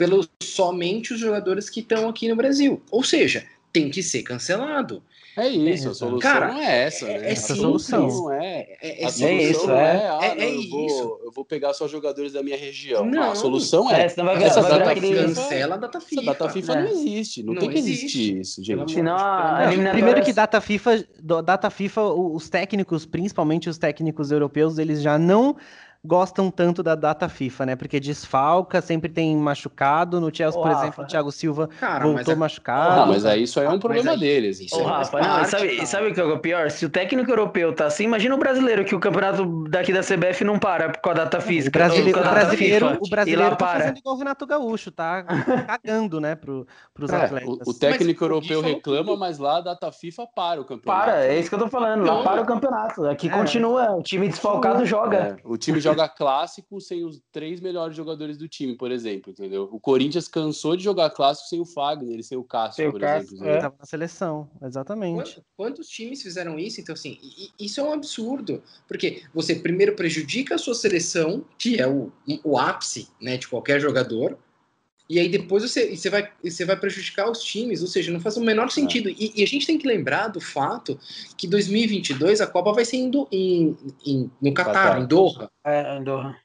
S6: pelos somente os jogadores que estão aqui no Brasil. Ou seja, tem que ser cancelado.
S7: É isso, a solução Cara, não é essa, né?
S6: É, é solução
S7: não é. é, é a solução isso, não é, ah, é, não, eu, vou, eu vou pegar só jogadores da minha região. Não, a solução é.
S5: é vai essa
S6: data FIFA, cancela a data FIFA.
S7: Essa data FIFA não existe. Não, não tem que existe. existir isso, gente.
S3: Senão, primeiro que data FIFA, data FIFA, os técnicos, principalmente os técnicos europeus, eles já não gostam tanto da data FIFA, né? Porque desfalca, sempre tem machucado. No Chelsea, oh, por Rafa. exemplo, o Thiago Silva Cara, voltou mas machucado.
S7: Ah, mas aí isso aí é um problema aí... deles.
S5: Isso oh, Rafa, não, sabe, sabe o que é o pior? Se o técnico europeu tá assim, imagina o brasileiro que o campeonato daqui da CBF não para com a data física.
S3: O brasileiro, o brasileiro, FIFA, o brasileiro tá para. fazendo igual o Renato Gaúcho, tá cagando, né, pro, pros é, atletas.
S7: O, o técnico mas, europeu reclama, mas lá a data FIFA para o campeonato.
S5: Para, é isso que eu tô falando. Lá para o campeonato. Aqui é. continua, o time desfalcado joga. É,
S7: o time joga clássico sem os três melhores jogadores do time, por exemplo, entendeu? O Corinthians cansou de jogar clássico sem o Fagner e sem o Cássio, por Cássio, exemplo.
S3: Ele estava na seleção, exatamente.
S6: Quantos, quantos times fizeram isso? Então, assim, isso é um absurdo, porque você primeiro prejudica a sua seleção, que é o, o ápice né, de qualquer jogador, e aí depois você, você, vai, você vai prejudicar os times, ou seja, não faz o menor sentido. É. E, e, a gente tem que lembrar do fato que 2022 a Copa vai ser em, em, em no Catar, em Doha.
S5: É, em Doha.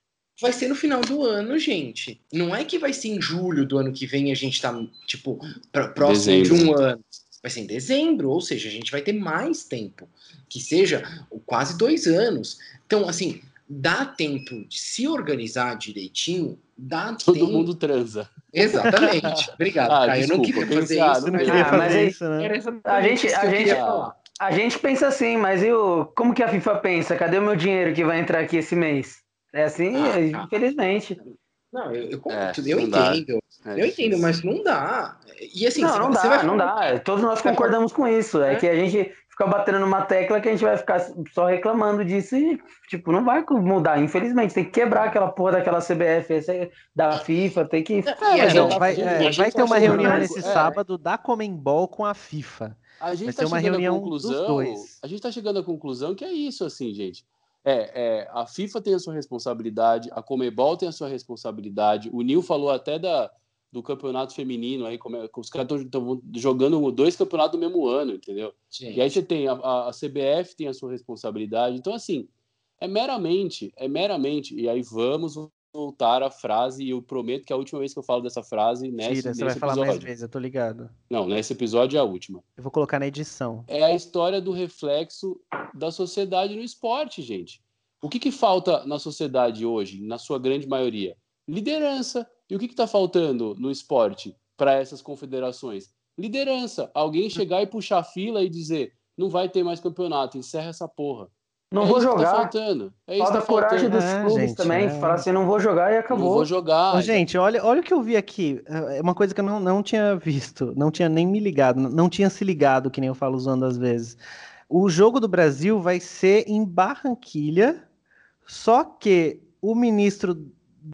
S6: Vai ser no final do ano, gente. Não é que vai ser em julho do ano que vem e a gente tá, tipo, pra, próximo dezembro. de um ano. Vai ser em dezembro, ou seja, a gente vai ter mais tempo. Que seja quase dois anos. Então, assim, dá tempo de se organizar direitinho, dá
S7: Todo
S6: tempo...
S7: mundo transa.
S6: Exatamente. Obrigado.
S4: Ah,
S6: Cara, eu não
S4: desculpa,
S6: queria fazer isso.
S4: não
S6: mas-
S3: queria
S5: Ah,
S3: fazer
S5: mas
S3: isso, né?
S5: A gente- a
S6: eu
S5: gente-. A gente pensa assim, mas e o, como que a FIFA pensa? Cadê o meu dinheiro que vai entrar aqui esse mês? É assim,
S6: Ah,
S5: é, infelizmente.
S6: Não, eu, eu,
S4: É,
S6: eu entendo.
S4: É
S6: eu entendo, mas não dá. E assim,
S5: não,
S6: você-
S5: não
S6: você
S5: dá,
S6: vai
S5: não dá. Todos nós concordamos com isso. É,
S6: É.
S5: que a gente fica batendo numa tecla que a gente vai ficar só reclamando disso e, tipo, não vai mudar, infelizmente. Tem que quebrar aquela porra daquela CBF, da FIFA, tem que.
S3: É, não, vai,
S4: a gente-
S3: é, vai ter
S4: tá
S3: uma reunião nesse
S4: é.
S3: sábado da Comembol com a FIFA.
S4: A gente
S3: Vai
S4: está
S3: ter uma reunião dos
S4: conclusão.
S3: dois.
S4: A gente está chegando à conclusão que é isso, assim, gente. É, é, a FIFA tem a sua responsabilidade, a Comebol tem a sua responsabilidade. O Nil falou até da, do campeonato feminino aí, como é, os caras estão jogando dois campeonatos no mesmo ano, entendeu? E aí você tem a, a- CBF tem a sua responsabilidade. Então, assim, é meramente, é meramente. E aí vamos voltar à frase, e eu prometo que é a última vez que eu falo dessa frase nesse,
S3: Tira, você vai
S4: nesse
S3: falar mais
S4: episódio.
S3: vezes, eu tô ligado.
S4: Não, nesse episódio é a última.
S3: Eu vou colocar na edição.
S4: É a história do reflexo da sociedade no esporte, gente. O que, que falta na sociedade hoje, na sua grande maioria? Liderança. E o que está faltando no esporte para essas confederações? Liderança. Alguém chegar e puxar a fila e dizer: não vai ter mais campeonato, encerra essa porra.
S5: Não
S4: é
S5: vou
S4: isso que
S5: jogar.
S4: Tá faltando. É isso
S5: Falta
S4: que tá
S5: coragem
S4: faltando.
S5: dos
S3: É,
S5: clubes
S3: gente,
S5: também.
S3: é.
S5: Falar assim, não vou jogar e
S4: Não
S5: acabou.
S4: vou jogar.
S3: Ô, gente, olha, olha o que eu vi aqui. É uma coisa que eu não, não tinha visto, não tinha nem me ligado, não- não tinha se ligado, que nem eu falo usando às vezes. O jogo do Brasil vai ser em Barranquilha, só que o ministro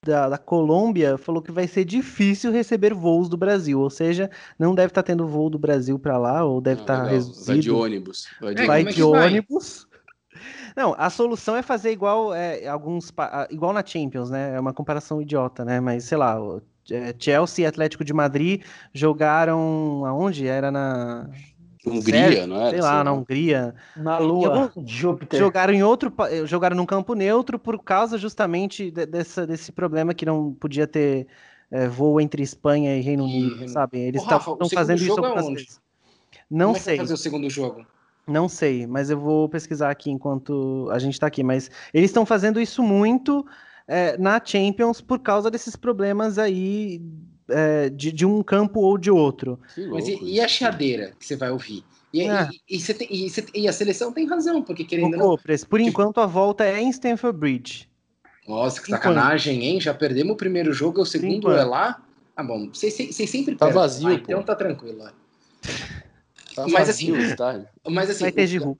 S3: da, da Colômbia falou que vai ser difícil receber voos do Brasil, ou seja, não deve estar tendo voo do Brasil para lá, ou deve
S4: Ah,
S3: estar reduzido.
S4: Vai de ônibus. Vai de
S6: É,
S3: vai
S6: é
S3: de
S6: vai?
S3: ônibus. Não, a solução é fazer igual é, alguns igual na Champions, né? É uma comparação idiota, né? Mas sei lá, é, Chelsea e Atlético de Madrid jogaram aonde? Era na
S4: Hungria,
S3: Sérvia,
S4: não era?
S3: sei lá, na Hungria.
S5: Na Lua,
S3: algum-
S5: Júpiter.
S3: Jogaram em outro, eh, jogaram num campo neutro por causa justamente de- dessa, desse problema que não podia ter eh, voo entre Espanha e Reino
S6: E
S3: Unido, sabe? Eles estão fazendo isso
S6: jogo é
S3: algumas
S6: onde?
S3: vezes. Não
S6: Como é
S3: sei.
S6: fazer o segundo jogo?
S3: Não sei, mas eu vou pesquisar aqui enquanto a gente está aqui. Mas eles estão fazendo isso muito é, na Champions por causa desses problemas aí é, de, de um campo ou de outro.
S6: Mas e, e a chiadeira que você vai ouvir? E,
S3: Ah.
S6: e- e você tem- e e a seleção tem razão, porque querendo não.
S3: Por enquanto a volta é em Stamford Bridge.
S6: Nossa, que
S3: enquanto.
S6: sacanagem, hein? Já perdemos o primeiro jogo, o segundo
S3: enquanto.
S6: é lá. Ah, bom, vocês sempre
S4: Tá
S6: perdem.
S4: vazio,
S6: Ah,
S4: pô.
S6: Então tá tranquilo. ó.
S4: Tá
S6: Mas
S4: vazio
S6: assim-
S4: estádio.
S6: Mas assim,
S3: Vai ter.
S6: O,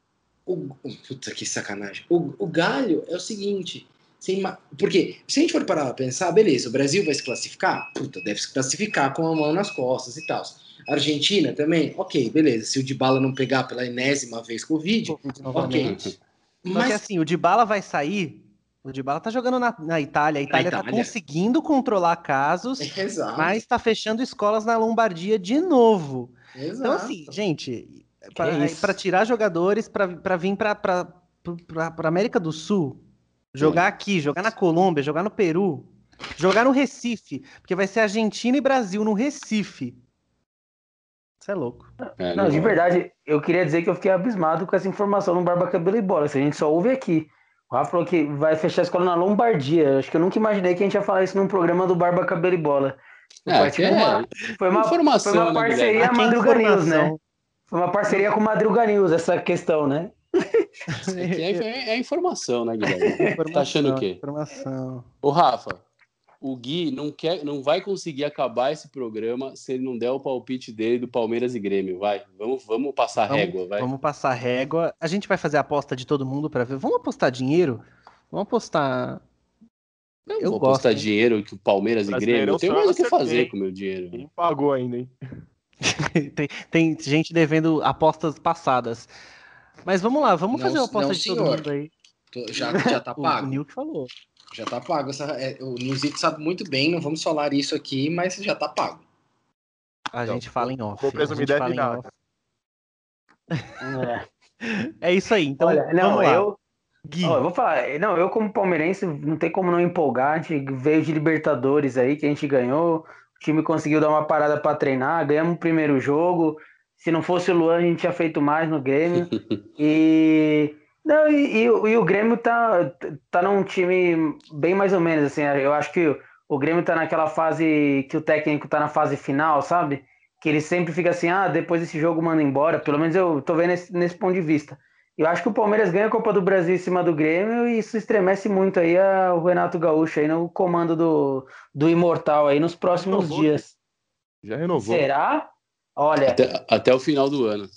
S6: o- puta, que sacanagem. O, o Galho é o seguinte. Sem Porque se a gente for parar pra pensar, beleza, o Brasil vai se classificar? Puta, deve se classificar com a mão nas costas e tal. Argentina também? Ok, beleza. Se o Dybala não pegar pela enésima vez Covid,
S3: Covid novamente. Só que
S6: mas
S3: assim, o Dybala vai sair. O Dybala tá jogando na, na Itália. A Itália, tá
S6: Itália.
S3: conseguindo controlar casos,
S6: Exato.
S3: mas tá fechando escolas na Lombardia de novo.
S6: exato.
S3: Então, assim, gente, para tirar jogadores para vir para América do Sul, jogar aqui, jogar na Colômbia, jogar no Peru, jogar no Recife, porque vai ser Argentina e Brasil no Recife. Isso é louco.
S4: É,
S5: Não, de
S4: vai.
S5: verdade, eu queria dizer que eu fiquei abismado com essa informação no Barba Cabelo e Bola. Se a gente só ouve aqui. O Rafa falou que vai fechar a escola na Lombardia. Acho que eu nunca imaginei que a gente ia falar isso num programa do Barba Cabelo e Bola.
S4: É,
S5: Foi, tipo,
S4: é
S5: uma, foi uma,
S4: informação,
S5: foi uma
S4: né,
S5: parceria
S4: Guilherme?
S3: Aqui é
S5: Madruga News, né? Foi uma parceria com Madruga News, essa questão, né?
S4: É, é, é- é informação, né, Guilherme? Tá achando o quê?
S3: Informação.
S4: Ô, Rafa, o Gui não, quer, não vai conseguir acabar esse programa se ele não der o palpite dele do Palmeiras e Grêmio. Vai, vamos, vamos passar
S3: Vamos-
S4: régua, vai.
S3: Vamos passar régua. A gente vai fazer a aposta de todo mundo para ver. Vamos apostar dinheiro? Vamos apostar.
S4: Não
S3: eu
S4: vou
S3: gosto,
S4: apostar
S3: hein?
S4: dinheiro que o Palmeiras e Grêmio. Eu tenho mais o que fazer com o meu dinheiro.
S7: Quem pagou ainda, hein?
S3: tem, tem gente devendo apostas passadas. Mas vamos lá, vamos
S6: Não,
S3: fazer uma aposta
S6: não,
S3: de todo
S6: senhor.
S3: mundo aí.
S6: Tô- já, já tá
S3: O, o
S6: pago.
S3: Nil que falou.
S6: Já tá pago. Essa, é, o Nilzito sabe muito bem, não vamos falar isso aqui, mas já tá pago.
S3: A
S7: Então,
S3: gente fala em off.
S7: vou
S3: a
S7: presumir
S3: gente
S7: deve
S3: fala em
S7: nada.
S3: off.
S5: É.
S3: É isso aí. Então,
S5: Olha, não,
S3: vamos lá.
S5: eu,
S3: Gui,
S5: Ó, eu vou falar, não, eu como palmeirense não tem como não empolgar, a gente veio de Libertadores aí que a gente ganhou, o time conseguiu dar uma parada para treinar, ganhamos o primeiro jogo, se não fosse o Luan a gente tinha feito mais no Grêmio, e, não, e, e o- e o Grêmio tá, tá num time bem mais ou menos, assim, eu acho que o Grêmio tá naquela fase que o técnico tá na fase final, sabe? Que ele sempre fica assim, ah, depois desse jogo manda embora. Pelo menos eu tô vendo nesse, nesse ponto de vista. Eu acho que o Palmeiras ganha a Copa do Brasil em cima do Grêmio e isso estremece muito aí a, o Renato Gaúcho aí no comando do, do Imortal aí nos próximos renovou. dias.
S7: Já renovou.
S5: Será? Olha.
S4: Até, até o final do ano.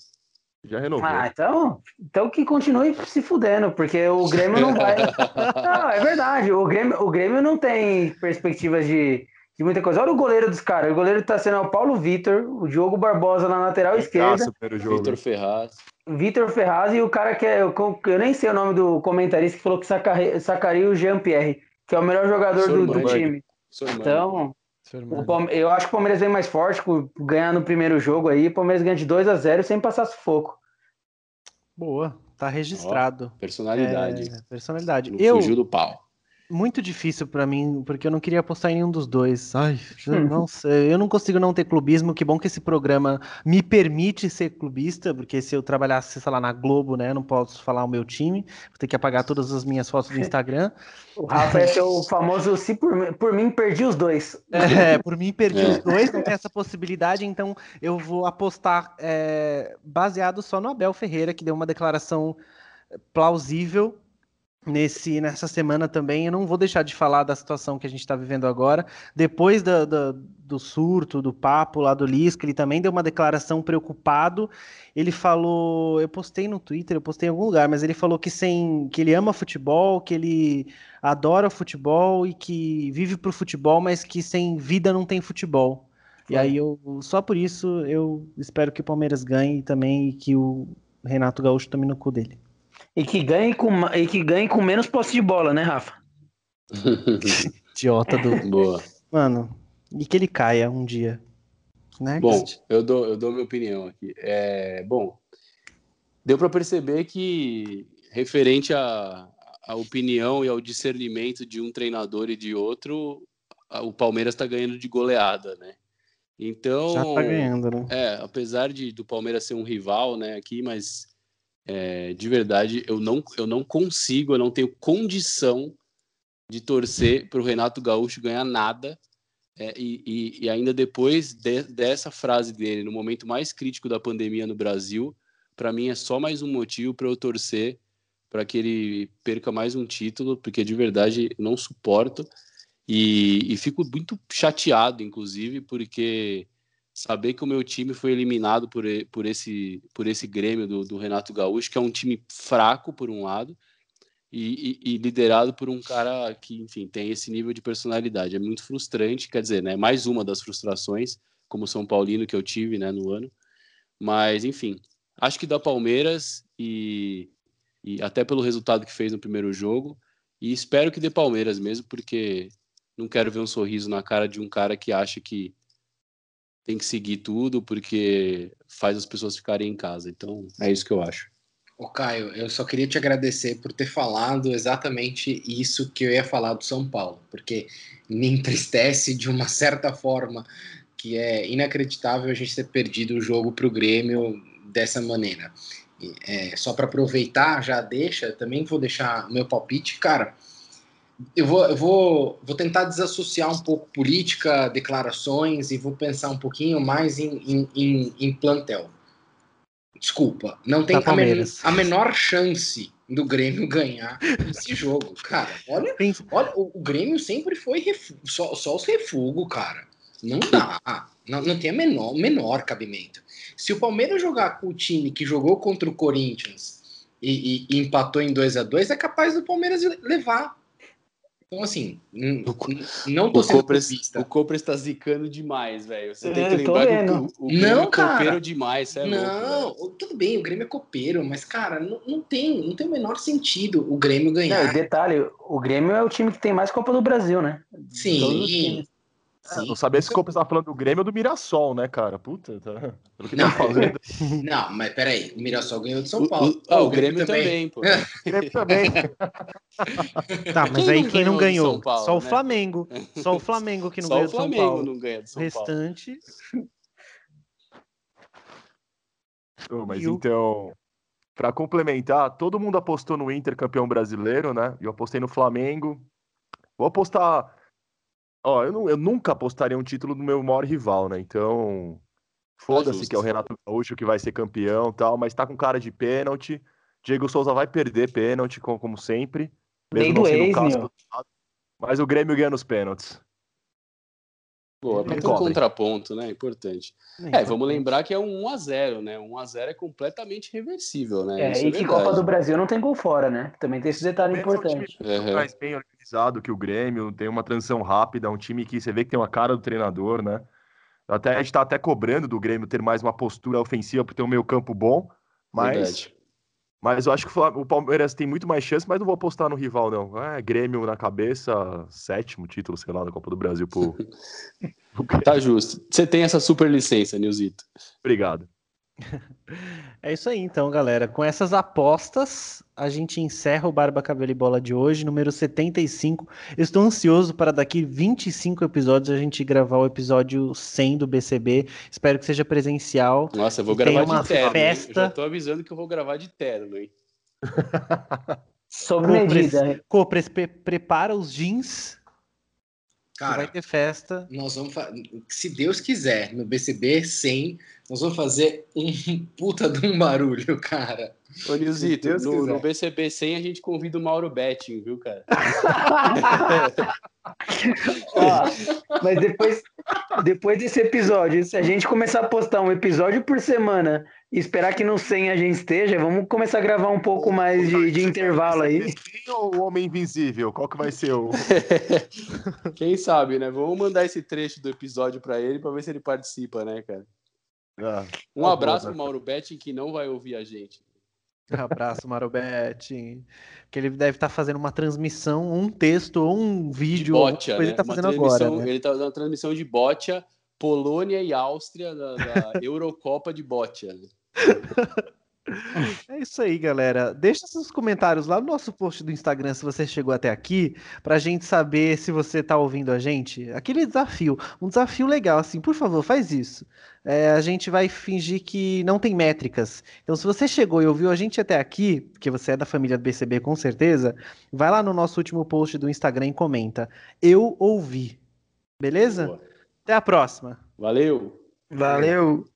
S7: Já renovou.
S5: Ah, então, então que continue se fudendo, porque o Grêmio não vai. não, é verdade. O Grêmio, o Grêmio não tem perspectivas de, de muita coisa. Olha o goleiro dos caras. O goleiro tá sendo o Paulo Vitor, o Diogo Barbosa na lateral esquerda.
S4: Vitor Ferraz.
S5: Vitor Ferraz e o cara que é. Eu, eu, nem sei o nome do comentarista que falou que sacaria, sacaria o Jean-Pierre, que é o melhor jogador do, do, time. Então, o, eu acho que o Palmeiras vem mais forte, ganhar no primeiro jogo aí. O Palmeiras ganha de 2 a 0 sem passar sufoco.
S3: Boa, tá registrado.
S4: Oh, personalidade.
S3: É, personalidade.
S4: Não eu, fugiu do pau
S3: muito difícil para mim, porque eu não queria apostar em nenhum dos dois. Ai, eu não sei, eu não consigo não ter clubismo. Que bom que esse programa me permite ser clubista, porque se eu trabalhasse, sei lá, na Globo, né, eu não posso falar o meu time, vou ter que apagar todas as minhas fotos do Instagram.
S5: O Rafa é o famoso se por, por mim perdi os dois.
S3: É, por mim perdi é. os dois, não tem essa possibilidade, então eu vou apostar é, baseado só no Abel Ferreira, que deu uma declaração plausível nesse nessa semana também. Eu não vou deixar de falar da situação que a gente está vivendo agora. Depois da, da, do surto, do papo lá do Lisca, ele também deu uma declaração preocupado. Ele falou, eu postei no Twitter, eu postei em algum lugar, mas ele falou que sem que ele ama futebol, que ele adora futebol e que vive pro futebol, mas que sem vida não tem futebol. Foi. E aí eu só por isso eu espero que o Palmeiras ganhe também e que o Renato Gaúcho tome no cu dele.
S5: E que ganhe com, e que ganhe com menos posse de bola, né, Rafa?
S3: Idiota do.
S4: Boa.
S3: Mano, e que ele caia um dia.
S4: Next. Bom, eu dou, eu dou minha opinião aqui. É, bom, deu para perceber que, referente à, à opinião e ao discernimento de um treinador e de outro, o Palmeiras está ganhando de goleada, né? Então.
S3: Já tá ganhando, né?
S4: É, apesar de do Palmeiras ser um rival, né, aqui, mas é, de verdade, eu não, eu não consigo, eu não tenho condição de torcer para o Renato Gaúcho ganhar nada. É, e, e, e, ainda depois de, dessa frase dele, no momento mais crítico da pandemia no Brasil, para mim é só mais um motivo para eu torcer para que ele perca mais um título, porque de verdade não suporto. E, e fico muito chateado, inclusive, porque saber que o meu time foi eliminado por, por, esse, por esse Grêmio do, do Renato Gaúcho, que é um time fraco, por um lado, e, e, e, liderado por um cara que, enfim, tem esse nível de personalidade. É muito frustrante, quer dizer, né? Mais uma das frustrações, como São Paulino que eu tive, né, no ano. Mas, enfim, acho que dá Palmeiras e, e até pelo resultado que fez no primeiro jogo. E espero que dê Palmeiras mesmo, porque não quero ver um sorriso na cara de um cara que acha que tem que seguir tudo porque faz as pessoas ficarem em casa. Então, é isso que eu acho.
S6: Ô Caio, eu só queria te agradecer por ter falado exatamente isso que eu ia falar do São Paulo, porque me entristece de uma certa forma que é inacreditável a gente ter perdido o jogo para o Grêmio dessa maneira. É, só para aproveitar, já deixa, também vou deixar meu palpite, cara eu vou, eu vou, vou tentar desassociar um pouco política, declarações e vou pensar um pouquinho mais em, em, em, em plantel. Desculpa, não tem a, men a, menor chance do Grêmio ganhar esse jogo, cara. Olha, olha o, o Grêmio sempre foi só, só os refugos, cara. Não dá, não, não tem a menor, menor cabimento. Se o Palmeiras jogar com o time que jogou contra o Corinthians e, e, e empatou em 2 a 2 é capaz do Palmeiras levar então, assim, não tô sendo
S4: o O Copres tá zicando demais, velho. Você tem que lembrar que o, o Grêmio
S6: não,
S4: é copeiro demais, é
S6: Não, louco, tudo bem, o Grêmio é copeiro, mas, cara, não, não, tem, não tem o menor sentido o Grêmio ganhar.
S5: Não, detalhe, o Grêmio é o time que tem mais Copa do Brasil, né?
S6: Sim,
S7: Sim. Não sabia se o você falando do Grêmio ou do Mirassol, né, cara? Puta, tá.
S6: Pelo que tá não, tá falando. não, mas peraí, o Mirassol ganhou de São Paulo.
S4: O, o, o, o Grêmio, Grêmio, também, pô.
S7: o Grêmio também.
S3: tá, mas quem aí quem não ganhou? Paulo, só o né? Flamengo. Só o Flamengo que não
S4: só
S3: ganhou de
S4: São
S3: Paulo. Só o
S4: Flamengo não ganha de São
S3: Paulo. Restante.
S7: Oh, mas então, para complementar, todo mundo apostou no Inter campeão brasileiro, né? Eu apostei no Flamengo. Vou apostar Ó, eu, não, eu nunca apostaria um título no meu maior rival, né? Então, foda-se que é o Renato Gaúcho que vai ser campeão tal, mas tá com cara de pênalti. Diego Souza vai perder pênalti, como sempre.
S5: Mesmo Nem do ex, meu.
S7: Mas o Grêmio ganha nos pênaltis.
S4: Boa, para ter um contraponto, né? Importante. É, é vamos lembrar que é um 1x0, né? 1x0 é completamente reversível, né?
S5: É, Isso e é que Copa do Brasil não tem gol fora, né? Também tem esse detalhe importante.
S7: É um time uhum. mais bem organizado que o Grêmio, tem uma transição rápida, um time que você vê que tem uma cara do treinador, né? Até, a gente tá até cobrando do Grêmio ter mais uma postura ofensiva para ter um meio campo bom, mas Verdade. Mas eu acho que o Palmeiras tem muito mais chance, mas não vou apostar no rival, não. É, Grêmio na cabeça, sétimo título, sei lá, da Copa do Brasil pro.
S4: tá justo. Você tem essa super licença, Nilzito.
S7: Obrigado.
S3: É isso aí, então, galera. Com essas apostas, a gente encerra o Barba Cabelo e Bola de hoje, número 75. estou ansioso para daqui 25 episódios a gente gravar o episódio 100 do BCB. Espero que seja presencial.
S4: Nossa, eu vou gravar uma de terno. Festa. Eu já tô avisando que eu vou gravar de terno, hein?
S5: Sob medida.
S3: Copres, prepara os jeans
S6: Cara,
S3: vai ter festa.
S6: Nós vamos se Deus quiser, no BCB 100, nós vamos fazer um puta de um barulho, cara.
S4: Ô, Nilzito, no, no, BCB 100 a gente convida o Mauro Betting, viu, cara?
S5: Ó, mas depois, depois desse episódio, se a gente começar a postar um episódio por semana e esperar que no 100 a gente esteja, vamos começar a gravar um pouco mais de, de intervalo aí.
S7: Ou o Homem Invisível? Qual que vai ser o.
S4: Quem sabe, né? Vamos mandar esse trecho do episódio para ele para ver se ele participa, né, cara? Ah, um abraço pro Mauro Betting que não vai ouvir a gente.
S3: Um abraço, Marobete. Que ele deve estar tá fazendo uma transmissão, um texto ou um vídeo.
S4: Botia, né? ele está fazendo agora. Né? Ele está fazendo uma transmissão de Botia, Polônia e Áustria da, da Eurocopa de Botia.
S3: É isso aí, galera. Deixa seus comentários lá no nosso post do Instagram se você chegou até aqui, pra gente saber se você tá ouvindo a gente. Aquele desafio, um desafio legal, assim, por favor, faz isso. É, a gente vai fingir que não tem métricas. Então, se você chegou e ouviu a gente até aqui, porque você é da família do BCB com certeza, vai lá no nosso último post do Instagram e comenta. Eu ouvi. Beleza? Boa. Até a próxima.
S4: Valeu.
S5: Valeu.